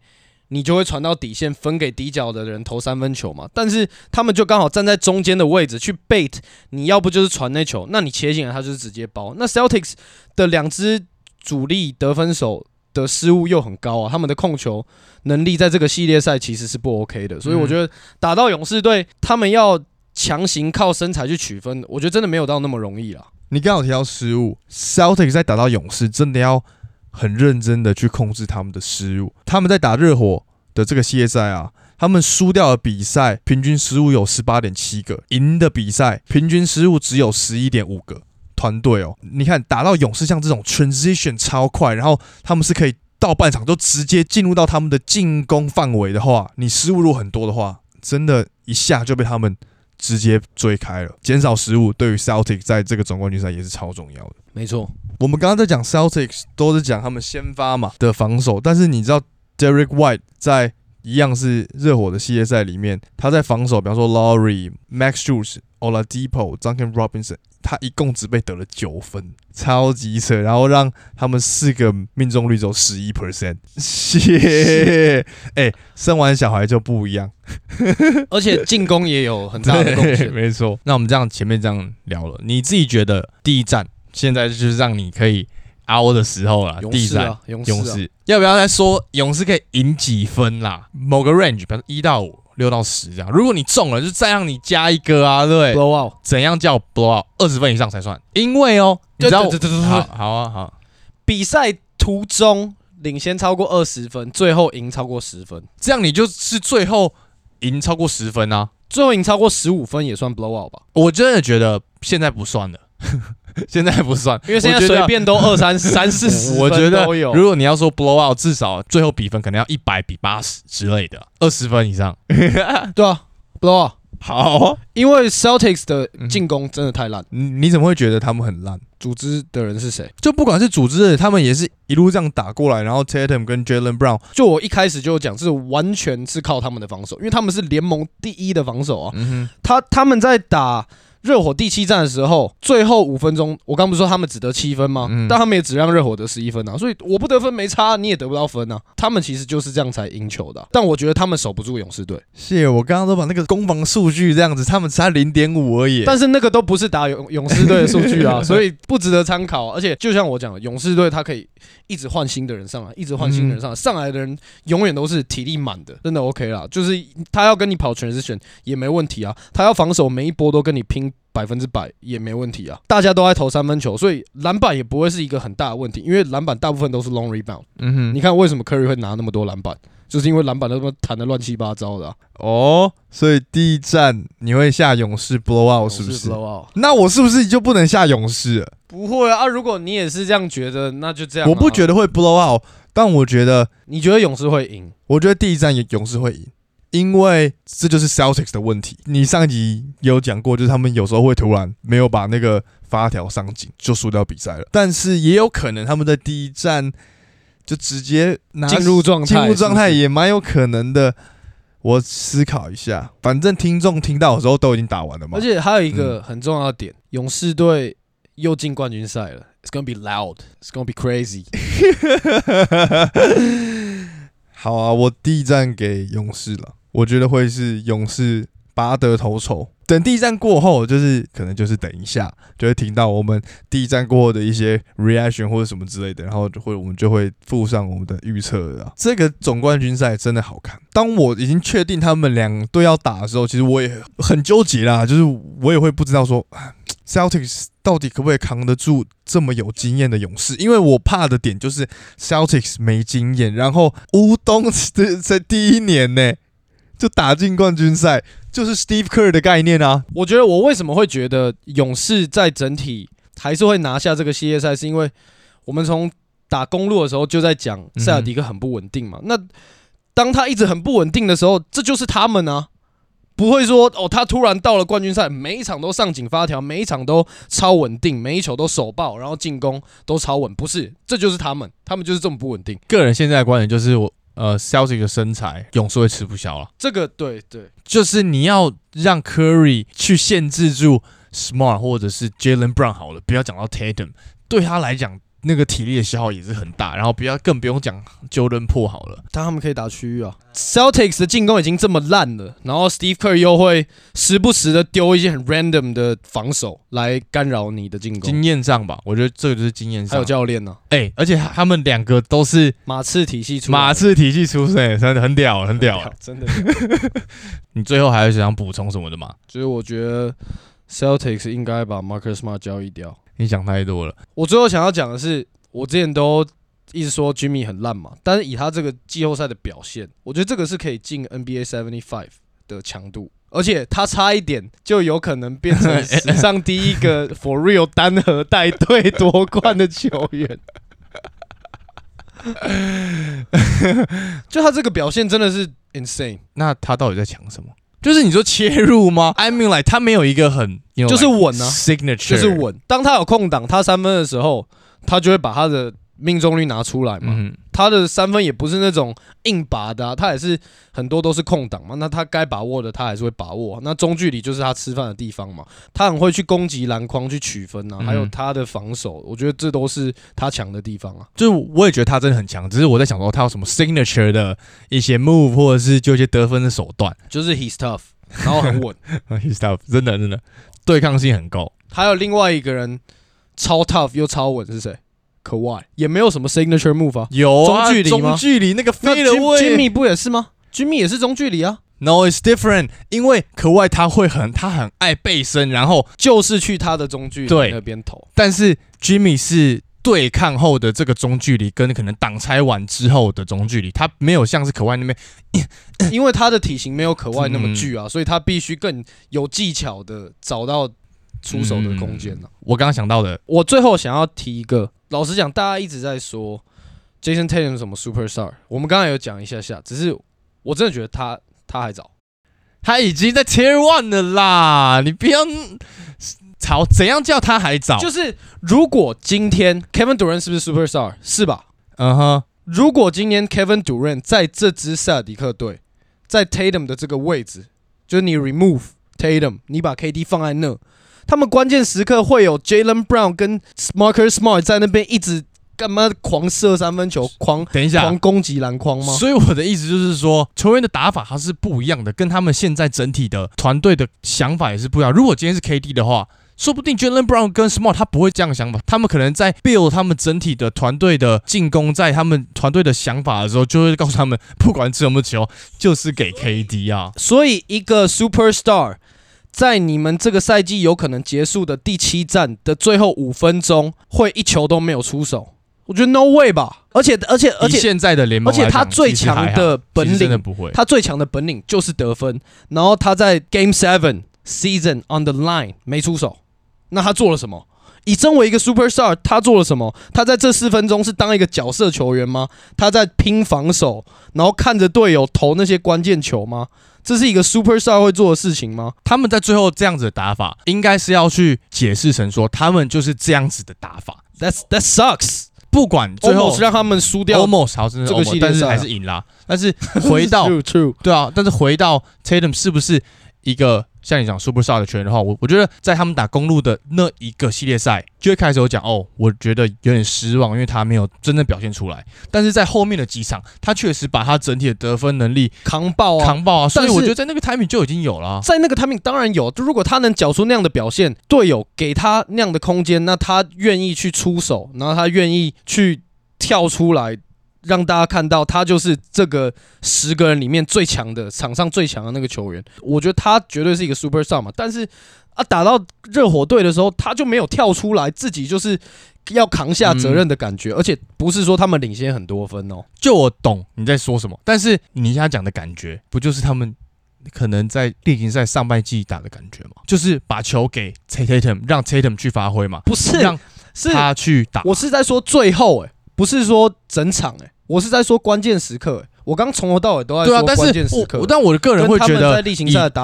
Speaker 2: 你就会传到底线分给底角的人投三分球嘛。但是他们就刚好站在中间的位置去 bait，你要不就是传那球，那你切进来他就是直接包。那 Celtics 的两支主力得分手的失误又很高啊，他们的控球能力在这个系列赛其实是不 OK 的，所以我觉得打到勇士队，他们要强行靠身材去取分，我觉得真的没有到那么容易啦。
Speaker 1: 你刚好提到失误，Celtic 在打到勇士，真的要很认真的去控制他们的失误。他们在打热火的这个系列赛啊，他们输掉的比赛平均失误有十八点七个，赢的比赛平均失误只有十一点五个。团队哦，你看打到勇士像这种 transition 超快，然后他们是可以到半场就直接进入到他们的进攻范围的话，你失误如果很多的话，真的一下就被他们直接追开了。减少失误对于 Celtic 在这个总冠军赛也是超重要的。
Speaker 2: 没错，
Speaker 1: 我们刚刚在讲 Celtics 都是讲他们先发嘛的防守，但是你知道 Derek White 在一样是热火的系列赛里面，他在防守，比方说 Laurie、Max Strus、Oladipo、Duncan Robinson，他一共只被得了九分，超级扯，然后让他们四个命中率只有十一 percent，谢，哎、生完小孩就不一样。
Speaker 2: 而且进攻也有很大的贡
Speaker 1: 对，
Speaker 2: 献。
Speaker 1: 没错。那我们这样前面这样聊了，你自己觉得第一站现在就是让你可以凹的时候了。
Speaker 2: 勇
Speaker 1: 第一
Speaker 2: 啊，勇士啊，
Speaker 1: 勇士要不要再说勇士可以赢几分啦？某个 range，比如说一到五、六到十这样。如果你中了，就再让你加一个啊，对不对
Speaker 2: ？blow out。
Speaker 1: 怎样叫 blow out？二十分以上才算。因为哦，你知道，好好啊，好，
Speaker 2: 比赛途中领先超过二十分，最后赢超过十分，
Speaker 1: 这样你就是最后赢超过十分啊。
Speaker 2: 最后赢超过十五分也算 blow out 吧？
Speaker 1: 我真的觉得现在不算了，现在不算，
Speaker 2: 因为现在随便都二三三四十
Speaker 1: 我觉得
Speaker 2: 分都有。
Speaker 1: 如果你要说 blow out，至少最后比分可能要一百比八十之类的，二十分以上。
Speaker 2: 对啊，blow out。
Speaker 1: 好，
Speaker 2: 因为 Celtics 的
Speaker 1: 嗯
Speaker 2: 进攻真的太烂，
Speaker 1: 你你怎么会觉得他们很烂？
Speaker 2: 组织的人是谁？
Speaker 1: 就不管是组织的，他们也是一路这样打过来，然后 Tatum 跟 Jalen Brown，
Speaker 2: 就我一开始就有讲，是完全是靠他们的防守，因为他们是联盟第一的防守啊。
Speaker 1: 嗯
Speaker 2: 他他们在打热火第七战的时候，最后五分钟，我刚不是说他们只得七分吗？
Speaker 1: 嗯
Speaker 2: 但他们也只让热火得十一分啊，所以我不得分没差，你也得不到分啊。他们其实就是这样才赢球的啊、但我觉得他们守不住勇士队，
Speaker 1: 谢，我刚刚都把那个攻防数据这样子，他们才零点五而已。
Speaker 2: 但是那个都不是打勇勇士队的数据啊，所以不值得参考啊、而且就像我讲的，勇士队他可以一直换新的人上来，一直换新的人上来，上来的人永远都是体力满的，真的 OK 啦。就是他要跟你跑 transition 也没问题啊，他要防守每一波都跟你拼百分之百也没问题啊。大家都在投三分球，所以篮板也不会是一个很大的问题，因为篮板大部分都是 long rebound。
Speaker 1: 嗯哼，
Speaker 2: 你看为什么 Curry 会拿那么多篮板？就是因为篮板都他妈弹的乱七八糟的、啊，
Speaker 1: 哦，所以第一站你会下勇士 blow out 是不是
Speaker 2: ？blow out
Speaker 1: 那我是不是就不能下勇士了？
Speaker 2: 不会啊啊！如果你也是这样觉得，那就这样、啊。
Speaker 1: 我不觉得会 blow out，但我觉得，
Speaker 2: 你觉得勇士会赢？
Speaker 1: 我觉得第一站勇士会赢，因为这就是 Celtics 的问题。你上集有讲过，就是他们有时候会突然没有把那个发条上紧，就输掉比赛了。但是也有可能他们在第一站就直接
Speaker 2: 进入状态
Speaker 1: 进入状态也蛮有可能的。我思考一下，反正听众听到的时候都已经打完了嘛。
Speaker 2: 而且还有一个很重要的点，勇士队又进冠军赛了，It's gonna be loud, It's gonna be crazy。
Speaker 1: 好啊，我第一站给勇士了，我觉得会是勇士拔得头筹。等第一站过后，就是可能就是等一下，就会听到我们第一站过后的一些 reaction 或者什么之类的，然后就会我们就会附上我们的预测了。这个总冠军赛真的好看。当我已经确定他们两队要打的时候，其实我也很纠结啦，就是我也会不知道说 Celtics 到底可不可以扛得住这么有经验的勇士？因为我怕的点就是 Celtics 没经验，然后乌东在在第一年呢就打进冠军赛，就是 Steve Kerr 的概念啊。
Speaker 2: 我觉得我为什么会觉得勇士在整体还是会拿下这个系列赛，是因为我们从打公路的时候就在讲塞尔迪克很不稳定嘛。那当他一直很不稳定的时候，这就是他们啊。不会说哦，他突然到了冠军赛，每一场都上紧发条，每一场都超稳定，每一球都手爆，然后进攻都超稳。不是，这就是他们，他们就是这么不稳定。
Speaker 1: 个人现在的观点就是我呃 Celtics 的身材勇士会吃不消了，
Speaker 2: 这个对对，
Speaker 1: 就是你要让 Curry 去限制住 Smart 或者是 Jalen Brown 好了，不要讲到 Tatum，对他来讲。那个体力的消耗也是很大，然后不要更不用讲 Jordan Po 好了，
Speaker 2: 但他们可以打区域啊。Celtics 的进攻已经这么烂了，然后 Steve Kerr 又会时不时的丢一些很 random 的防守来干扰你的进攻。
Speaker 1: 经验上吧，我觉得这个就是经验上。
Speaker 2: 还有教练呢，
Speaker 1: 哎、而且他们两个都是
Speaker 2: 马刺体系出
Speaker 1: 马刺体系出身，真的很屌，很屌。
Speaker 2: 真的。
Speaker 1: 你最后还有想补充什么的吗？
Speaker 2: 就是我觉得 Celtics 应该把 Marcus Smart 交易掉。
Speaker 1: 你想太多了。
Speaker 2: 我最后想要讲的是，我之前都一直说 Jimmy 很烂嘛，但是以他这个季后赛的表现，我觉得这个是可以进 NBA seventy five 的强度，而且他差一点就有可能变成 史上第一个 for real 单核带队夺冠的球员。就他这个表现真的是 insane，
Speaker 1: 那他到底在抢什么？就是你说切入吗？I mean like 他没有一个很 you know,
Speaker 2: 就是稳啊
Speaker 1: signature，
Speaker 2: 就是稳。当他有空档，他三分的时候，他就会把他的命中率拿出来嘛。
Speaker 1: 嗯，
Speaker 2: 他的三分也不是那种硬拔的、啊，他也是很多都是空档嘛。那他该把握的，他还是会把握。那中距离就是他吃饭的地方嘛。他很会去攻击篮筐去取分啊，
Speaker 1: 嗯
Speaker 2: 还有他的防守，我觉得这都是他强的地方啊。
Speaker 1: 就是我也觉得他真的很强，只是我在想说他有什么 signature 的一些 move 或者是就一些得分的手段。
Speaker 2: 就是 he's tough，然后很稳。
Speaker 1: he's tough，真的真的对抗性很高。
Speaker 2: 还有另外一个人超 tough 又超稳是谁？可外也没有什么 signature move 啊。
Speaker 1: 有啊
Speaker 2: 中距离吗
Speaker 1: 中距离那个
Speaker 2: 那
Speaker 1: 飞了
Speaker 2: Jim-
Speaker 1: 位
Speaker 2: Jimmy 不也是吗？Jimmy 也是中距离啊。
Speaker 1: No, it's different。因为可外他会很他很爱背身，然后
Speaker 2: 就是去他的中距离
Speaker 1: 对
Speaker 2: 那边投。
Speaker 1: 但是 Jimmy 是对抗后的这个中距离，跟可能挡拆完之后的中距离，他没有像是可外那边
Speaker 2: 因为他的体型没有可外那么
Speaker 1: 嗯
Speaker 2: 巨啊，所以他必须更有技巧的找到出手的空间呢、
Speaker 1: 我刚刚想到的，
Speaker 2: 我最后想要提一个，老实讲，大家一直在说 Jason Tatum 是什么 superstar，我们刚才有讲一下下，只是我真的觉得他他还早。
Speaker 1: 他已经在 Tier One 了啦，你不要吵，怎样叫他还早？
Speaker 2: 就是如果今天 Kevin Durant 是不是 superstar？是吧？
Speaker 1: 嗯哼，
Speaker 2: 如果今天 Kevin Durant 在这支塞尔迪克队，在 Tatum 的这个位置，就是你 remove Tatum，你把 KD 放在那，他们关键时刻会有 Jalen Brown 跟 Marcus Smart 在那边一直干嘛狂射三分球，狂
Speaker 1: 等一下
Speaker 2: 狂，攻击篮筐吗？
Speaker 1: 所以我的意思就是说，球员的打法它是不一样的，跟他们现在整体的团队的想法也是不一样。如果今天是 KD 的话，说不定 Jalen Brown 跟 Smart 他不会这样想法，他们可能在 build 他们整体的团队的进攻，在他们团队的想法的时候，就会告诉他们，不管持有没有球，就是给 KD 啊。
Speaker 2: 所以一个 superstar 在你们这个赛季有可能结束的第七战的最后五分钟，会一球都没有出手，我觉得 no way 吧。而且而且而且
Speaker 1: 现在的联盟，
Speaker 2: 而且他最强的本
Speaker 1: 其实真的
Speaker 2: 领，
Speaker 1: 不会。
Speaker 2: 他最强的本领就是得分。然后他在 Game Seven Season on the line 没出手，那他做了什么？以身为一个 superstar，他做了什么？他在这四分钟是当一个角色球员吗？他在拼防守，然后看着队友投那些关键球吗？这是一个 superstar 会做的事情吗？
Speaker 1: 他们在最后这样子的打法，应该是要去解释成说，他们就是这样子的打法。
Speaker 2: That's that sucks。
Speaker 1: 不管最后
Speaker 2: 是让他们输掉
Speaker 1: ，almost 好，这
Speaker 2: 个系列
Speaker 1: 但是还是赢啦。但是回 到对啊，但是回到 Tatum 是不是一个？像你讲 Superstar 的球员的话，我我觉得在他们打公路的那一个系列赛，就会开始有讲哦，我觉得有点失望，因为他没有真正表现出来。但是在后面的几场，他确实把他整体的得分能力
Speaker 2: 扛爆啊，
Speaker 1: 扛爆啊。所以我觉得在那个 timing 就已经有了，
Speaker 2: 在那个 timing 当然有。就如果他能缴出那样的表现，队友给他那样的空间，那他愿意去出手，然后他愿意去跳出来。让大家看到他就是这个十个人里面最强的场上最强的那个球员，我觉得他绝对是一个 super star 嘛。但是啊，打到热火队的时候，他就没有跳出来，自己就是要扛下责任的感觉，而且不是说他们领先很多分哦。
Speaker 1: 就我懂你在说什么，但是你现在讲的感觉，不就是他们可能在例行赛上半季打的感觉吗？就是把球给 Tatum，让 Tatum 去发挥嘛？
Speaker 2: 不是，
Speaker 1: 让他去打。
Speaker 2: 我是在说最后，哎，不是说整场，诶。我是在说关键时刻，我刚从头到尾都在说关键时刻。
Speaker 1: 但我的个人会觉得，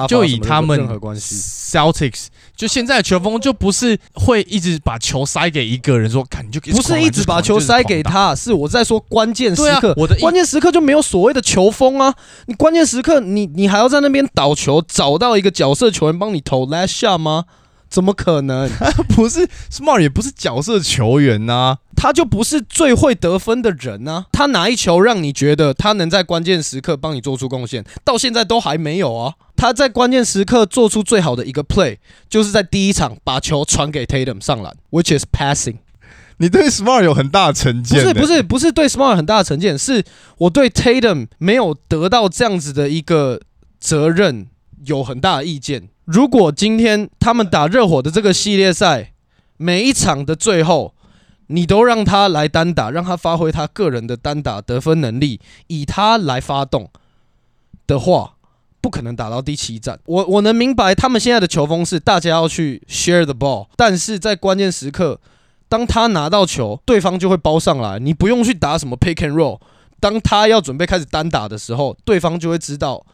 Speaker 2: 就
Speaker 1: 以他们，Celtics 就现在的球风就不是会一直把球塞给一个人说，看你就
Speaker 2: 不是一直把球塞给他，是我在说关键时刻。
Speaker 1: 我的
Speaker 2: 关键时刻就没有所谓的球风啊！你关键时刻，你你还要在那边倒球，找到一个角色球员帮你投 last shot 吗？怎么可能？
Speaker 1: 不是 Smart 也不是角色球员呐，
Speaker 2: 他就不是最会得分的人呐。他哪一球让你觉得他能在关键时刻帮你做出贡献？到现在都还没有啊。他在关键时刻做出最好的一个 play，就是在第一场把球传给 Tatum 上篮，which is passing。
Speaker 1: 你对 Smart 有很大的成见？
Speaker 2: 不是不是不是对 Smart 很大的成见，是我对 Tatum 没有得到这样子的一个责任有很大的意见。如果今天他们打热火的这个系列赛，每一场的最后，你都让他来单打，让他发挥他个人的单打得分能力，以他来发动的话，不可能打到第七战。我我能明白他们现在的球风是大家要去 share the ball，但是在关键时刻，当他拿到球，对方就会包上来，你不用去打什么 pick and roll。当他要准备开始单打的时候，对方就会知道。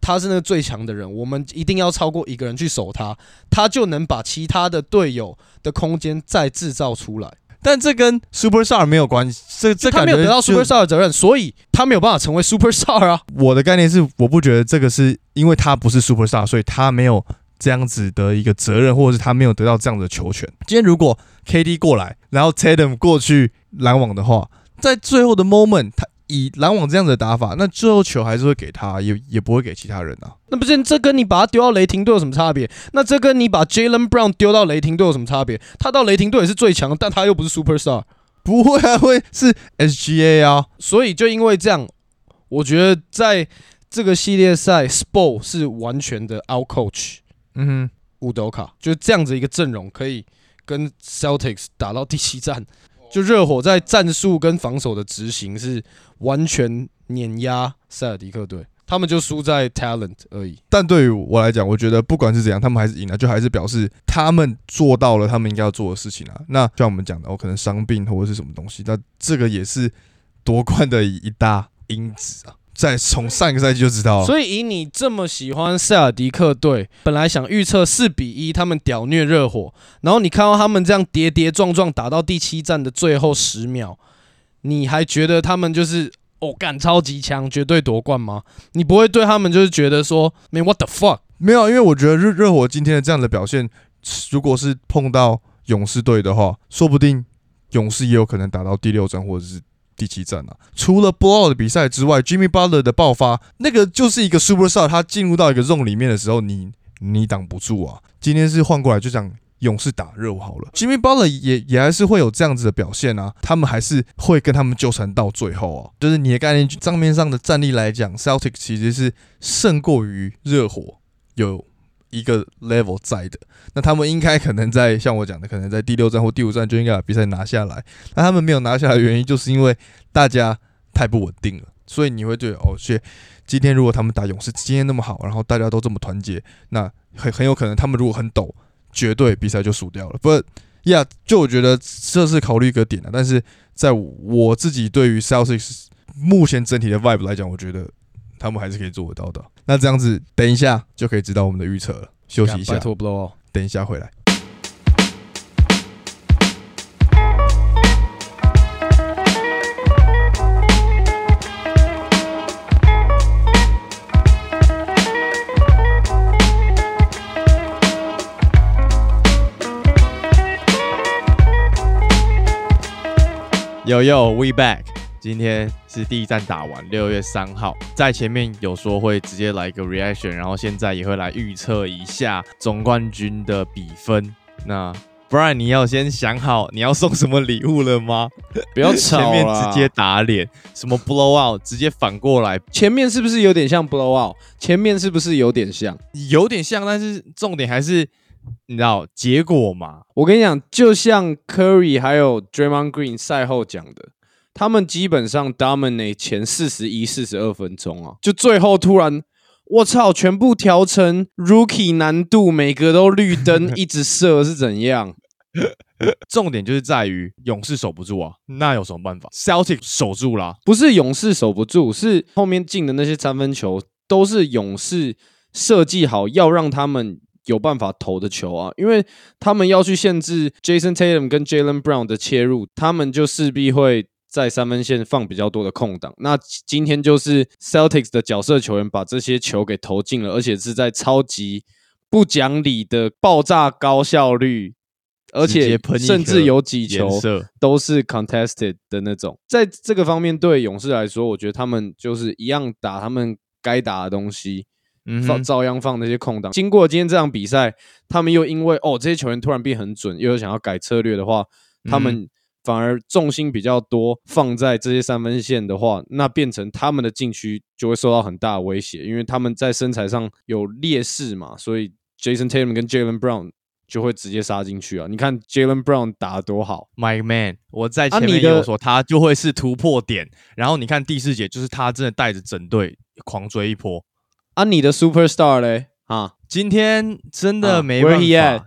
Speaker 2: 他是那个最强的人，我们一定要超过一个人去守他，他就能把其他的队友的空间再制造出来。
Speaker 1: 但这跟 Superstar 没有关系，这这
Speaker 2: 他没有得到 Superstar 的责任，所以他没有办法成为 Superstar 啊。
Speaker 1: 我的概念是，我不觉得这个是因为他不是 Superstar，所以他没有这样子的一个责任，或者是他没有得到这样的球权。今天如果 KD 过来，然后 Tatum 过去拦网的话，在最后的 moment 他。以篮网这样子的打法，那最后球还是会给他，也也不会给其他人啊。
Speaker 2: 那不是这跟你把他丢到雷霆队有什么差别？那这跟你把 Jalen Brown 丢到雷霆队有什么差别？他到雷霆队也是最强，但他又不是 Superstar，
Speaker 1: 不会啊，会是 SGA 啊。
Speaker 2: 所以就因为这样，我觉得在这个系列赛，Spo 是完全的 out coach。嗯哼，乌德卡就是这样子一个阵容，可以跟 Celtics 打到第七战。就热火在战术跟防守的执行是完全碾压塞尔迪克队，他们就输在 talent 而已。
Speaker 1: 但对于我来讲，我觉得不管是怎样，他们还是赢了，就还是表示他们做到了他们应该要做的事情啊。那像我们讲的，我可能伤病或者是什么东西，那这个也是夺冠的一大因子啊。在从上一个赛季就知道了，
Speaker 2: 所以以你这么喜欢塞尔迪克队，本来想预测四比一他们屌虐热火，然后你看到他们这样跌跌撞撞打到第七战的最后十秒，你还觉得他们就是哦干超级强，绝对夺冠吗？你不会对他们就是觉得说没 what the fuck？
Speaker 1: 没有，因为我觉得热热火今天的这样的表现，如果是碰到勇士队的话，说不定勇士也有可能打到第六战或者是。第七战啊，除了 blow 的比赛之外，Jimmy Butler 的爆发，那个就是一个 superstar。他进入到一个 zone 里面的时候，你你挡不住啊。今天是换过来就讲勇士打热好了，Jimmy Butler 也也还是会有这样子的表现啊。他们还是会跟他们纠缠到最后啊。就是你的概念账面上的战力来讲，Celtic 其实是胜过于热火有。一个 level 在的，那他们应该可能在像我讲的，可能在第六站或第五站就应该把比赛拿下来。那他们没有拿下来的原因，就是因为大家太不稳定了。所以你会觉得，哦，谢，今天如果他们打勇士今天那么好，然后大家都这么团结，那很很有可能他们如果很抖，绝对比赛就输掉了。不，
Speaker 3: 呀，就我觉得这是考虑一个点啊，但是在我自己对于 Celtics 目前整体的 vibe 来讲，我觉得他们还是可以做得到的。那这样子，等一下就可以知道我们的预测了。休息一下
Speaker 2: 拜，托 blow。
Speaker 3: 等一下回来。
Speaker 1: Yo yo，we back！今天是第一站打完，六月三号，在前面有说会直接来一个 reaction，然后现在也会来预测一下总冠军的比分。那不然你要先想好你要送什么礼物了吗？
Speaker 2: 不要
Speaker 1: 前
Speaker 2: 吵
Speaker 1: 面直接打脸，什么 blow out，直接反过来，
Speaker 2: 前面是不是有点像 blow out？前面是不是有点像？
Speaker 1: 有点像，但是重点还是你知道结果嘛？
Speaker 2: 我跟你讲，就像 Curry 还有 Draymond Green 赛后讲的，他们基本上 dominate 前四十一、四十二分钟啊，就最后突然，我操，全部调成 Rookie 难度，每个都绿灯，一直射是怎样？
Speaker 1: 重点就是在于勇士守不住啊，那有什么办法？Celtic 守住啦、
Speaker 2: 不是勇士守不住，是后面进的那些三分球都是勇士设计好要让他们有办法投的球啊，因为他们要去限制 Jason Tatum 跟 Jalen Brown 的切入，他们就势必会在三分线放比较多的空档。那今天就是 Celtics 的角色球员把这些球给投进了，而且是在超级不讲理的爆炸高效率。而且甚至有几球都是 contested 的那种。在这个方面，对勇士来说，我觉得他们就是一样打他们该打的东西，放
Speaker 1: 嗯哼，
Speaker 2: 照样放那些空档。经过今天这场比赛，他们又因为哦这些球员突然变很准，又有想要改策略的话，他
Speaker 1: 嗯
Speaker 2: 们反而重心比较多放在这些三分线的话，那变成他们的禁区就会受到很大的威胁，因为他们在身材上有劣势嘛，所以 Jason Tatum 跟 Jalen Brown 就会直接杀进去啊！你看 Jalen Brown 打得多好
Speaker 1: ，My man，我在
Speaker 2: 啊
Speaker 1: 前面
Speaker 2: 你的
Speaker 1: 有说他就会是突破点，然后你看第四节就是他真的带着整队狂追一波。
Speaker 2: 啊，你的 Superstar 嘞啊
Speaker 1: 今天真的
Speaker 2: 啊
Speaker 1: 没办法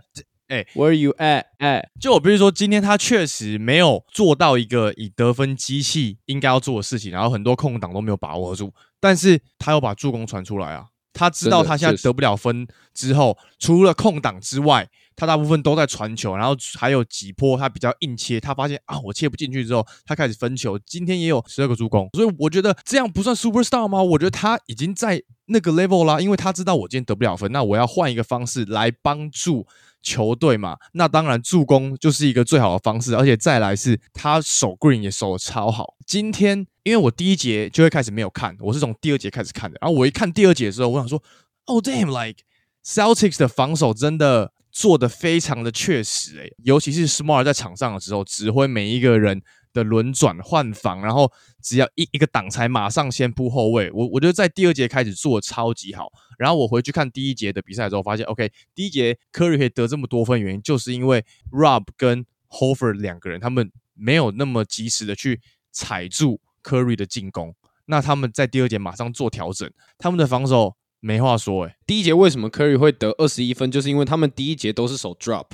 Speaker 2: at？，Where you at？哎，
Speaker 1: 就我必须说，今天他确实没有做到一个以得分机器应该要做的事情，然后很多空档都没有把握住，但是他又把助攻传出来啊。他知道他现在得不了分之后，除了空档之外，他大部分都在传球，然后还有几波他比较硬切，他发现啊我切不进去之后，他开始分球。今天也有十二个助攻，所以我觉得这样不算 super star 吗？我觉得他已经在那个 level 啦，因为他知道我今天得不了分，那我要换一个方式来帮助球队嘛。那当然助攻就是一个最好的方式，而且再来是他守 green 也守的超好。今天因为我第一节就会开始没有看，我是从第二节开始看的，然后我一看第二节的时候，我想说，，Oh damn，like Celtics 的防守真的做的非常的确实诶、尤其是 Smart 在场上的时候，指挥每一个人的轮转换防，然后只要一一个挡拆，马上先扑后卫。我我觉得在第二节开始做的超级好。然后我回去看第一节的比赛之后，发现 OK，第一节 Curry 可以得这么多分，原因就是因为 Rob 跟 Hofer 两个人他们没有那么及时的去踩住 Curry 的进攻。那他们在第二节马上做调整，他们的防守没话说诶、
Speaker 2: 第一节为什么 Curry 会得二十一分，就是因为他们第一节都是守 drop。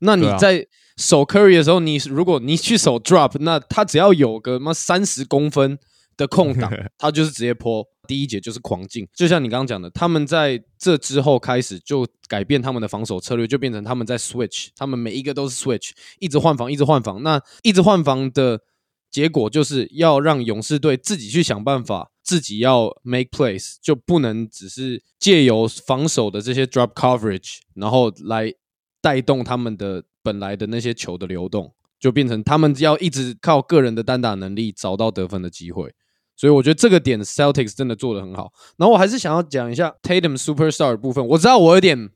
Speaker 2: 那你在守 Curry 的时候，你如果你去守 drop，那他只要有个妈三十公分的空档，他就是直接泼。第一节就是狂进，就像你刚刚讲的，他们在这之后开始就改变他们的防守策略，就变成他们在 switch，他们每一个都是 switch，一直换防，一直换防。那一直换防的结果就是要让勇士队自己去想办法，自己要 make plays，就不能只是借由防守的这些 drop coverage，然后来带动他们的本来的那些球的流动，就变成他们要一直靠个人的单打能力找到得分的机会。所以我觉得这个点 Celtics 真的做得很好。然后我还是想要讲一下 Tatum superstar 的部分。我知道我有点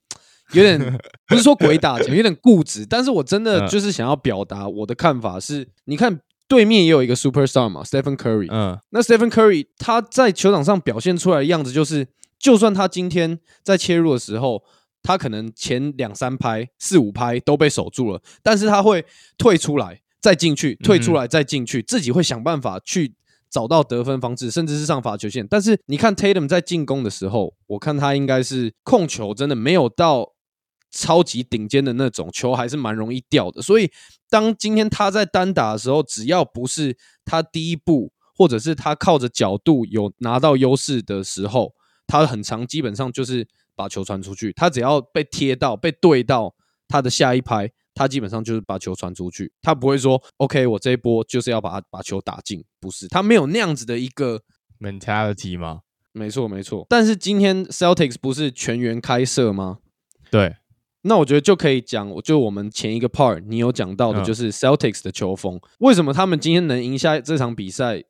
Speaker 2: 有点 不是说鬼打墙，有点固执，但是我真的
Speaker 1: 嗯
Speaker 2: 就是想要表达我的看法是，你看对面也有一个 superstar 嘛，Stephen Curry，
Speaker 1: 嗯，
Speaker 2: 那 Stephen Curry 他在球场上表现出来的样子，就是就算他今天在切入的时候，他可能前两三拍、四五拍都被守住了，但是他会退出来再进去，退出来再进去，自己会想办法去找到得分方式，甚至是上罚球线。但是你看 Tatum 在进攻的时候，我看他应该是控球真的没有到超级顶尖的那种，球还是蛮容易掉的。所以当今天他在单打的时候，只要不是他第一步，或者是他靠着角度有拿到优势的时候，他很长基本上就是把球传出去。他只要被贴到、被对到他的下一拍，他基本上就是把球传出去。他不会说 “OK，我这一波就是要把他把球打进”，不是，他没有那样子的一个。
Speaker 1: mentality 吗？
Speaker 2: 没错，没错。但是今天 Celtics 不是全员开射吗？
Speaker 1: 对，
Speaker 2: 那我觉得就可以讲，就我们前一个 part 你有讲到的，
Speaker 1: 嗯
Speaker 2: 就是 Celtics 的球风。为什么他们今天能赢下这场比赛？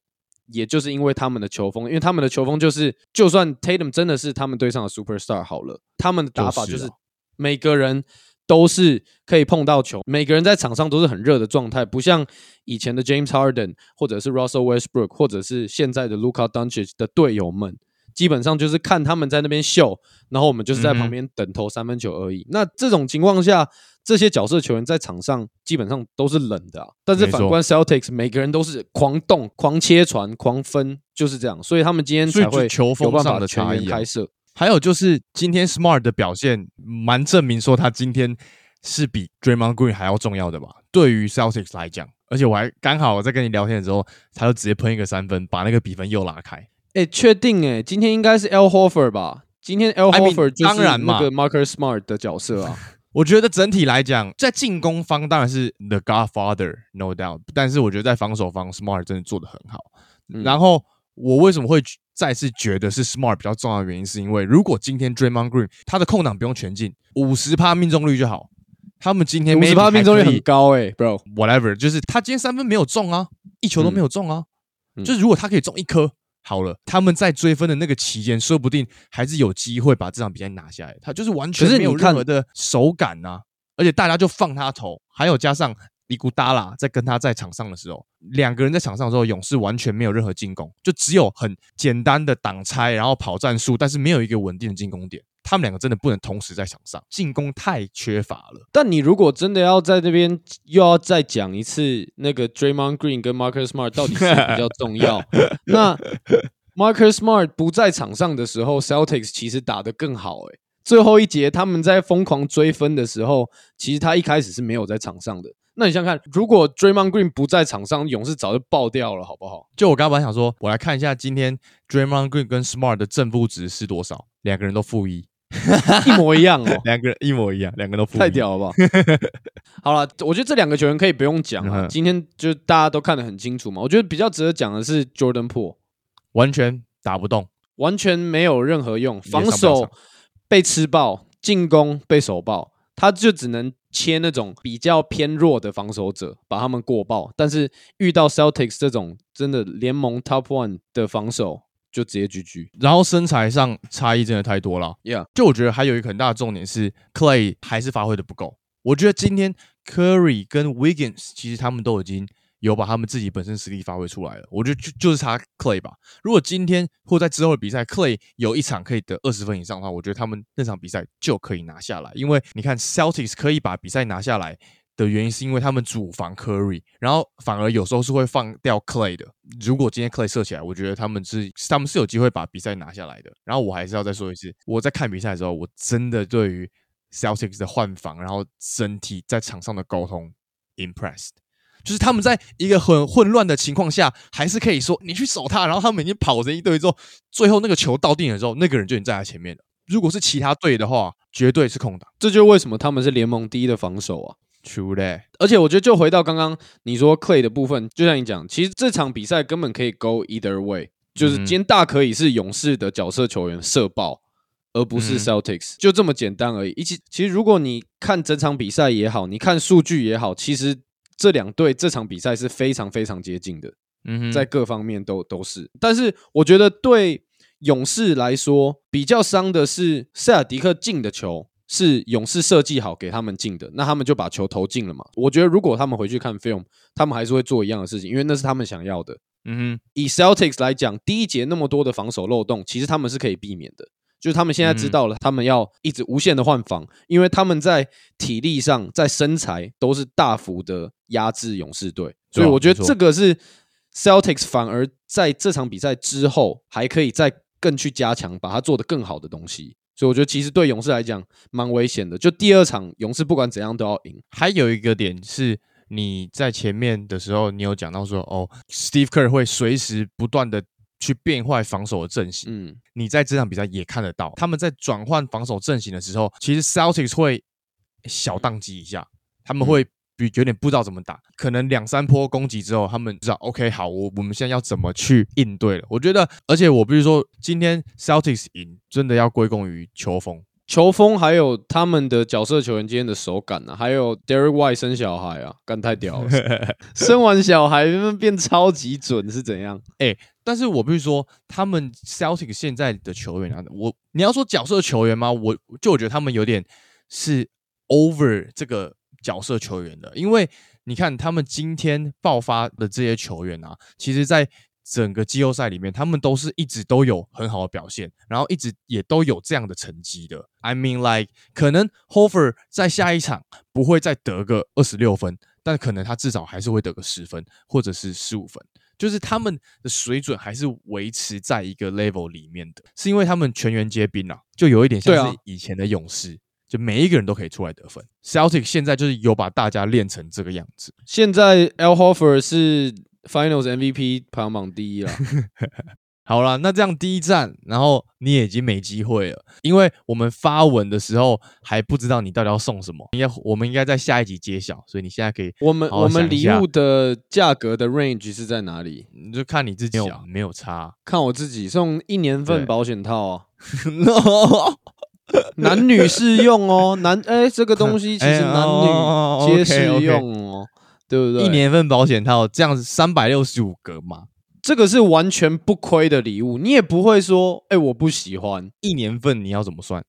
Speaker 2: 也就是因为他们的球风，因为他们的球风就是，就算 Tatum 真的是他们队上的 superstar 好了，他们的打法就是每个人都是可以碰到球，每个人在场上都是很热的状态，不像以前的 James Harden 或者是 Russell Westbrook 或者是现在的 Luka Doncic 的队友们，基本上就是看他们在那边秀，然后我们就是在旁边等投三分球而已。那这种情况下，这些角色球员在场上基本上都是冷的、啊，但是反观 Celtics，每个人都是狂动、狂切传、狂分，就是这样，所以他们今天才会
Speaker 1: 球风上的差异。还有就是今天 Smart 的表现蛮证明说他今天是比 Draymond Green 还要重要的吧？对于 Celtics 来讲，而且我还刚好我在跟你聊天的时候，他就直接喷一个三分，把那个比分又拉开。
Speaker 2: 哎，确定哎，今天应该是 L Hofer 吧？今天 L 是
Speaker 1: 当然嘛
Speaker 2: 那个 Marker Smart 的角色啊。
Speaker 1: 我觉得整体来讲，在进攻方当然是 The Godfather，no doubt，但是我觉得在防守方，Smart 真的做得很好。
Speaker 2: 嗯
Speaker 1: 然后我为什么会再次觉得是 Smart 比较重要的原因，是因为如果今天 Draymond Green 他的空档不用全进，五十趴命中率就好。他们今天
Speaker 2: 五十八命中率很高哎，Bro。
Speaker 1: whatever，就是他今天三分没有中啊，一球都没有中啊。
Speaker 2: 嗯
Speaker 1: 就是如果他可以中一颗，好了，他们在追分的那个期间，说不定还是有机会把这场比赛拿下来。他就是完全没有任何的手感呐、而且大家就放他投，还有加上尼古达拉在跟他在场上的时候，两个人在场上的时候，勇士完全没有任何进攻，就只有很简单的挡拆，然后跑战术，但是没有一个稳定的进攻点。他们两个真的不能同时在场上，进攻太缺乏了。
Speaker 2: 但你如果真的要在这边又要再讲一次那个 Draymond Green 跟 Marcus Smart 到底谁比较重要，那 Marcus Smart 不在场上的时候，Celtics 其实打得更好诶、最后一节他们在疯狂追分的时候，其实他一开始是没有在场上的。那你想想看，如果 Draymond Green 不在场上，勇士早就爆掉了，好不好？
Speaker 1: 就我刚刚本来想说，我来看一下今天 Draymond Green 跟 Smart 的正负值是多少，两个人都负一，
Speaker 2: 一模一样哦。
Speaker 1: 两个人一模一样，两个都
Speaker 2: 太屌了吧！好了，我觉得这两个球员可以不用讲了。
Speaker 1: 嗯
Speaker 2: 今天就大家都看得很清楚嘛。我觉得比较值得讲的是 Jordan Po，
Speaker 1: 完全打不动。
Speaker 2: 完全没有任何用，防守被吃爆，进攻被手爆，他就只能切那种比较偏弱的防守者，把他们过爆。但是遇到 Celtics 这种真的联盟 Top One 的防守，就直接 GG。
Speaker 1: 然后身材上差异真的太多了。
Speaker 2: Yeah，
Speaker 1: 就我觉得还有一个很大的重点是 Clay 还是发挥的不够。我觉得今天 Curry 跟 Wiggins 其实他们都已经有把他们自己本身实力发挥出来了。我觉得就就是差 Clay 吧。如果今天或在之后的比赛，Clay 有一场可以得二十分以上的话，我觉得他们那场比赛就可以拿下来。因为你看 Celtics 可以把比赛拿下来。的原因是因为他们主防 Curry，然后反而有时候是会放掉 Clay 的。如果今天 Clay 射起来，我觉得他们是他们是有机会把比赛拿下来的。然后我还是要再说一次，我在看比赛的时候，我真的对于 Celtics 的换防，然后整体在场上的沟通 impressed。就是他们在一个很混乱的情况下，还是可以说你去守他，然后他们已经跑着一队之后，最后那个球到定了之后，那个人就已经在他前面了。如果是其他队的话，绝对是空档。
Speaker 2: 这就是为什么他们是联盟第一的防守啊。
Speaker 1: True
Speaker 2: 而且我觉得，就回到刚刚你说 Clay 的部分，就像你讲，其实这场比赛根本可以 go either way，就是今天大可以是勇士的角色球员射爆，而不是
Speaker 1: 嗯
Speaker 2: Celtics，、就这么简单而已。一起，其实如果你看整场比赛也好，你看数据也好，其实这两队这场比赛是非常非常接近的，
Speaker 1: 嗯哼，
Speaker 2: 在各方面都都是。但是我觉得对勇士来说，比较伤的是塞尔迪克进的球是勇士设计好给他们进的，那他们就把球投进了嘛。我觉得如果他们回去看 film，他们还是会做一样的事情，因为那是他们想要的。
Speaker 1: 嗯哼，
Speaker 2: 以 Celtics 来讲，第一节那么多的防守漏洞，其实他们是可以避免的。就是他们现在知道了，他们要一直无限的换防，因为他们在体力上、在身材都是大幅的压制勇士队，所以我觉得这个是 Celtics 反而在这场比赛之后还可以再更去加强，把它做得更好的东西。所以我觉得其实对勇士来讲蛮危险的。就第二场勇士不管怎样都要赢。
Speaker 1: 还有一个点是，你在前面的时候，你有讲到说，哦，Steve Kerr 会随时不断的去变坏防守的阵型。
Speaker 2: 嗯，
Speaker 1: 你在这场比赛也看得到，他们在转换防守阵型的时候，其实 Celtics 会小宕机一下，他们会比有点不知道怎么打，可能两三波攻击之后，他们知道 OK 好，我我们现在要怎么去应对了。我觉得，而且我必须说，今天 Celtics 赢真的要归功于球风。
Speaker 2: 球风还有他们的角色球员今天的手感啊，还有 Derek White 生小孩啊，干太屌了，生完小孩变超级准是怎样？
Speaker 1: 哎但是我必须说，他们 Celtic 现在的球员啊，我你要说角色球员吗？我就我觉得他们有点是 over 这个角色球员的，因为你看他们今天爆发的这些球员啊，其实在整个季后赛里面，他们都是一直都有很好的表现，然后一直也都有这样的成绩的。I mean like 可能 Hofer 在下一场不会再得个二十六分，但可能他至少还是会得个十分或者是十五分。就是他们的水准还是维持在一个 level 里面的，是因为他们全员皆兵啊，就有一点像是以前的勇士，就每一个人都可以出来得分。Celtic 现在就是有把大家练成这个样子，
Speaker 2: 现在 Al Horford 是 Finals MVP 排行榜第一了。
Speaker 1: 好了，那这样第一站，然后你也已经没机会了，因为我们发文的时候还不知道你到底要送什么，应该我们应该在下一集揭晓，所以你现在可以，
Speaker 2: 我们我们礼物的价格的 range 是在哪里？
Speaker 1: 你就看你自己啊，没有差。
Speaker 2: 看我自己送一年份保险套啊，男女适用哦，男 哎、这个东西其实
Speaker 1: 哎
Speaker 2: 男
Speaker 1: 哦
Speaker 2: 女皆适用哦，对不对？
Speaker 1: 一年份保险套这样子三百六十五个嘛，
Speaker 2: 这个是完全不亏的礼物，你也不会说哎、我不喜欢，
Speaker 1: 一年份你要怎么算？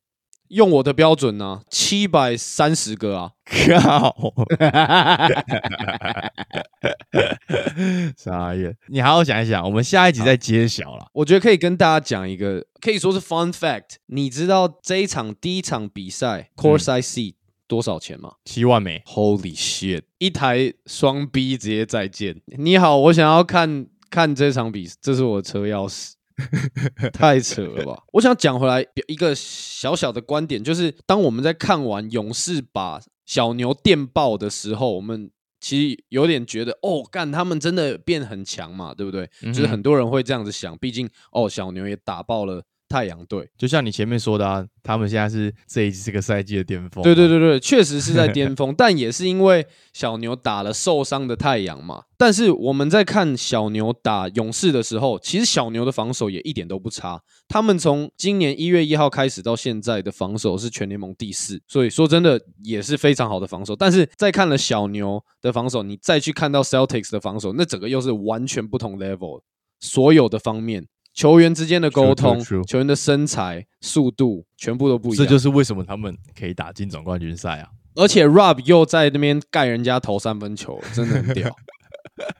Speaker 2: 用我的标准呢、七百三十个啊，
Speaker 1: 靠！傻眼！你好好想一想，我们下一集再揭晓啦。
Speaker 2: 我觉得可以跟大家讲一个，可以说是 fun fact。你知道这一场第一场比赛 courtside seat 多少钱吗
Speaker 1: 七万美
Speaker 2: ，？Holy shit！一台双 B 直接再见。你好，我想要看看这场比，这是我的车钥匙。太扯了吧！我想讲回来一个小小的观点，就是当我们在看完勇士把小牛电爆的时候，我们其实有点觉得，哦，干他们真的变很强嘛，对不对？
Speaker 1: 嗯
Speaker 2: 就是很多人会这样子想，毕竟哦，小牛也打爆了太阳队。
Speaker 1: 就像你前面说的啊，他们现在是这一这个赛季的巅峰。
Speaker 2: 对对，对对，确实是在巅峰，但也是因为小牛打了受伤的太阳嘛。但是我们在看小牛打勇士的时候，其实小牛的防守也一点都不差。他们从今年一月一号开始到现在的防守是全联盟第四，所以说真的也是非常好的防守。但是再看了小牛的防守，你再去看到 Celtics 的防守，那整个又是完全不同 level，所有的方面。球员之间的沟
Speaker 1: True, true,
Speaker 2: 通
Speaker 1: true
Speaker 2: 球员的身材、速度，全部都不一样。
Speaker 1: 这就是为什么他们可以打进总冠军赛啊。
Speaker 2: 而且 Rob 又在那边盖人家投三分球，真的很屌，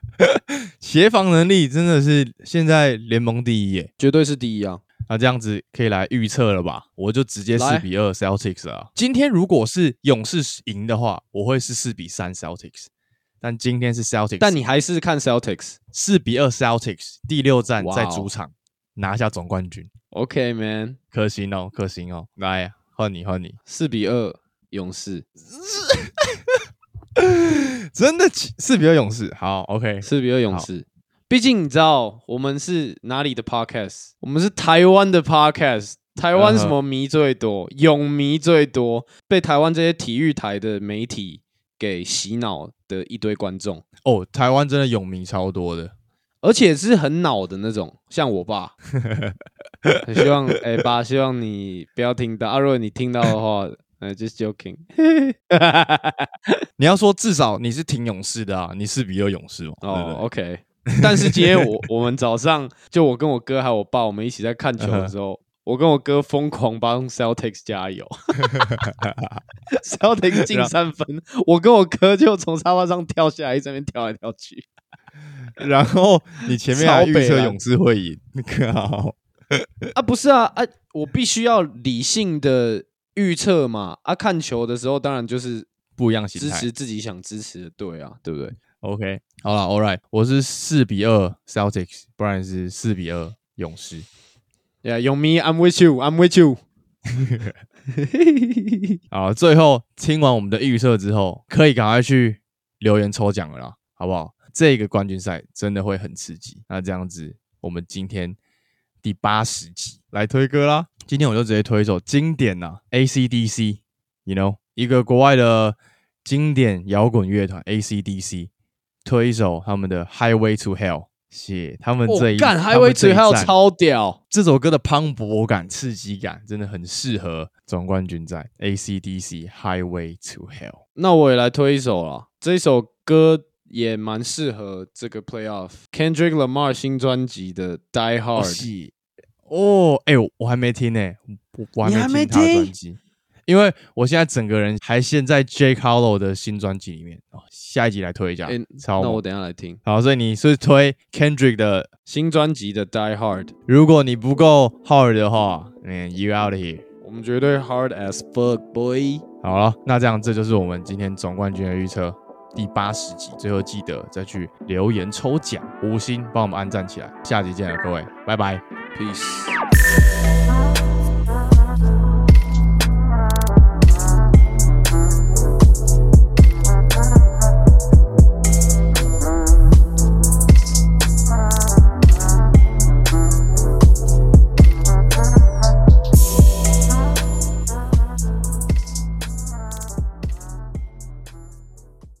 Speaker 1: 协防能力真的是现在联盟第一耶。
Speaker 2: 绝对是第一啊！
Speaker 1: 那这样子可以来预测了吧？我就直接四
Speaker 2: 来
Speaker 1: 比二 Celtics 啊。今天如果是勇士赢的话，我会是四比三 Celtics。但今天是 Celtics，
Speaker 2: 但你还是看 Celtics。
Speaker 1: 四比二 Celtics 第六战在主场拿下总冠军
Speaker 2: ，OK man，
Speaker 1: 可行哦，可行哦。来换你，换你，
Speaker 2: 四比二勇士，
Speaker 1: 真的起四比二勇士。好，OK，
Speaker 2: 四比二勇士。毕竟你知道我们是哪里的 Podcast？我们是台湾的 Podcast。台湾什么迷最多？泳迷最多，被台湾这些体育台的媒体给洗脑的一堆观众，
Speaker 1: 哦，台湾真的泳迷超多的。
Speaker 2: 而且是很恼的那种，像我爸。很 希望，哎、爸，希望你不要听到。啊，如果你听到的话，呃，just joking。
Speaker 1: 你要说至少你是挺勇士的啊，你四比二勇士
Speaker 2: 哦
Speaker 1: 对
Speaker 2: ，OK。但是今天我我们早上就我跟我哥还有我爸，我们一起在看球的时候，我跟我哥疯狂帮 Celtics 加油，Celtics 进三分，我跟我哥就从沙发上跳下来，一直在那边跳来跳去。
Speaker 1: 然后你前面还预测勇士会赢，靠！
Speaker 2: 啊，不是啊，啊，我必须要理性的预测嘛。啊，看球的时候当然就是
Speaker 1: 不一样心态。
Speaker 2: 支持自己想支持的队啊，对不对
Speaker 1: ？OK，好了，All right，我是四比二 Celtics，不然是四比二勇士。
Speaker 2: Yeah，勇迷，I'm with you，I'm with you。
Speaker 1: 好，最后听完我们的预测之后，可以赶快去留言抽奖了啦，好不好？这个冠军赛真的会很刺激。那这样子，我们今天第八十集来推歌啦。今天我就直接推一首经典呐，AC/DC，you know，一个国外的经典摇滚乐团 AC/DC，推一首他们的《Highway to Hell》。谢他们这一
Speaker 2: Highway to Hell 超屌，
Speaker 1: 这首歌的磅礴感、刺激感，真的很适合总冠军赛 AC/DC Highway to Hell。
Speaker 2: 那我也来推一首啦，这一首歌也蛮适合这个 playoff。Kendrick Lamar 新专辑的《Die
Speaker 1: 哦
Speaker 2: Hard》，
Speaker 1: 是哦，哎、我我还没听呢、我我还
Speaker 2: 没
Speaker 1: 没听他专辑，因为我现在整个人还陷在 Jake Harlow 的新专辑里面哦。下一集来推一下，
Speaker 2: 哎
Speaker 1: 超
Speaker 2: 那我等一下来听
Speaker 1: 好，所以你是推 Kendrick 的，
Speaker 2: 新专辑的《Die Hard》，
Speaker 1: 如果你不够 hard 的话，man you out of here。
Speaker 2: 我们绝对 hard as fuck boy。
Speaker 1: 好了，那这样这就是我们今天总冠军的预测，第八十集。最后记得再去留言抽奖，五星帮我们按赞起来。下集见了，各位，拜拜。
Speaker 2: Peace。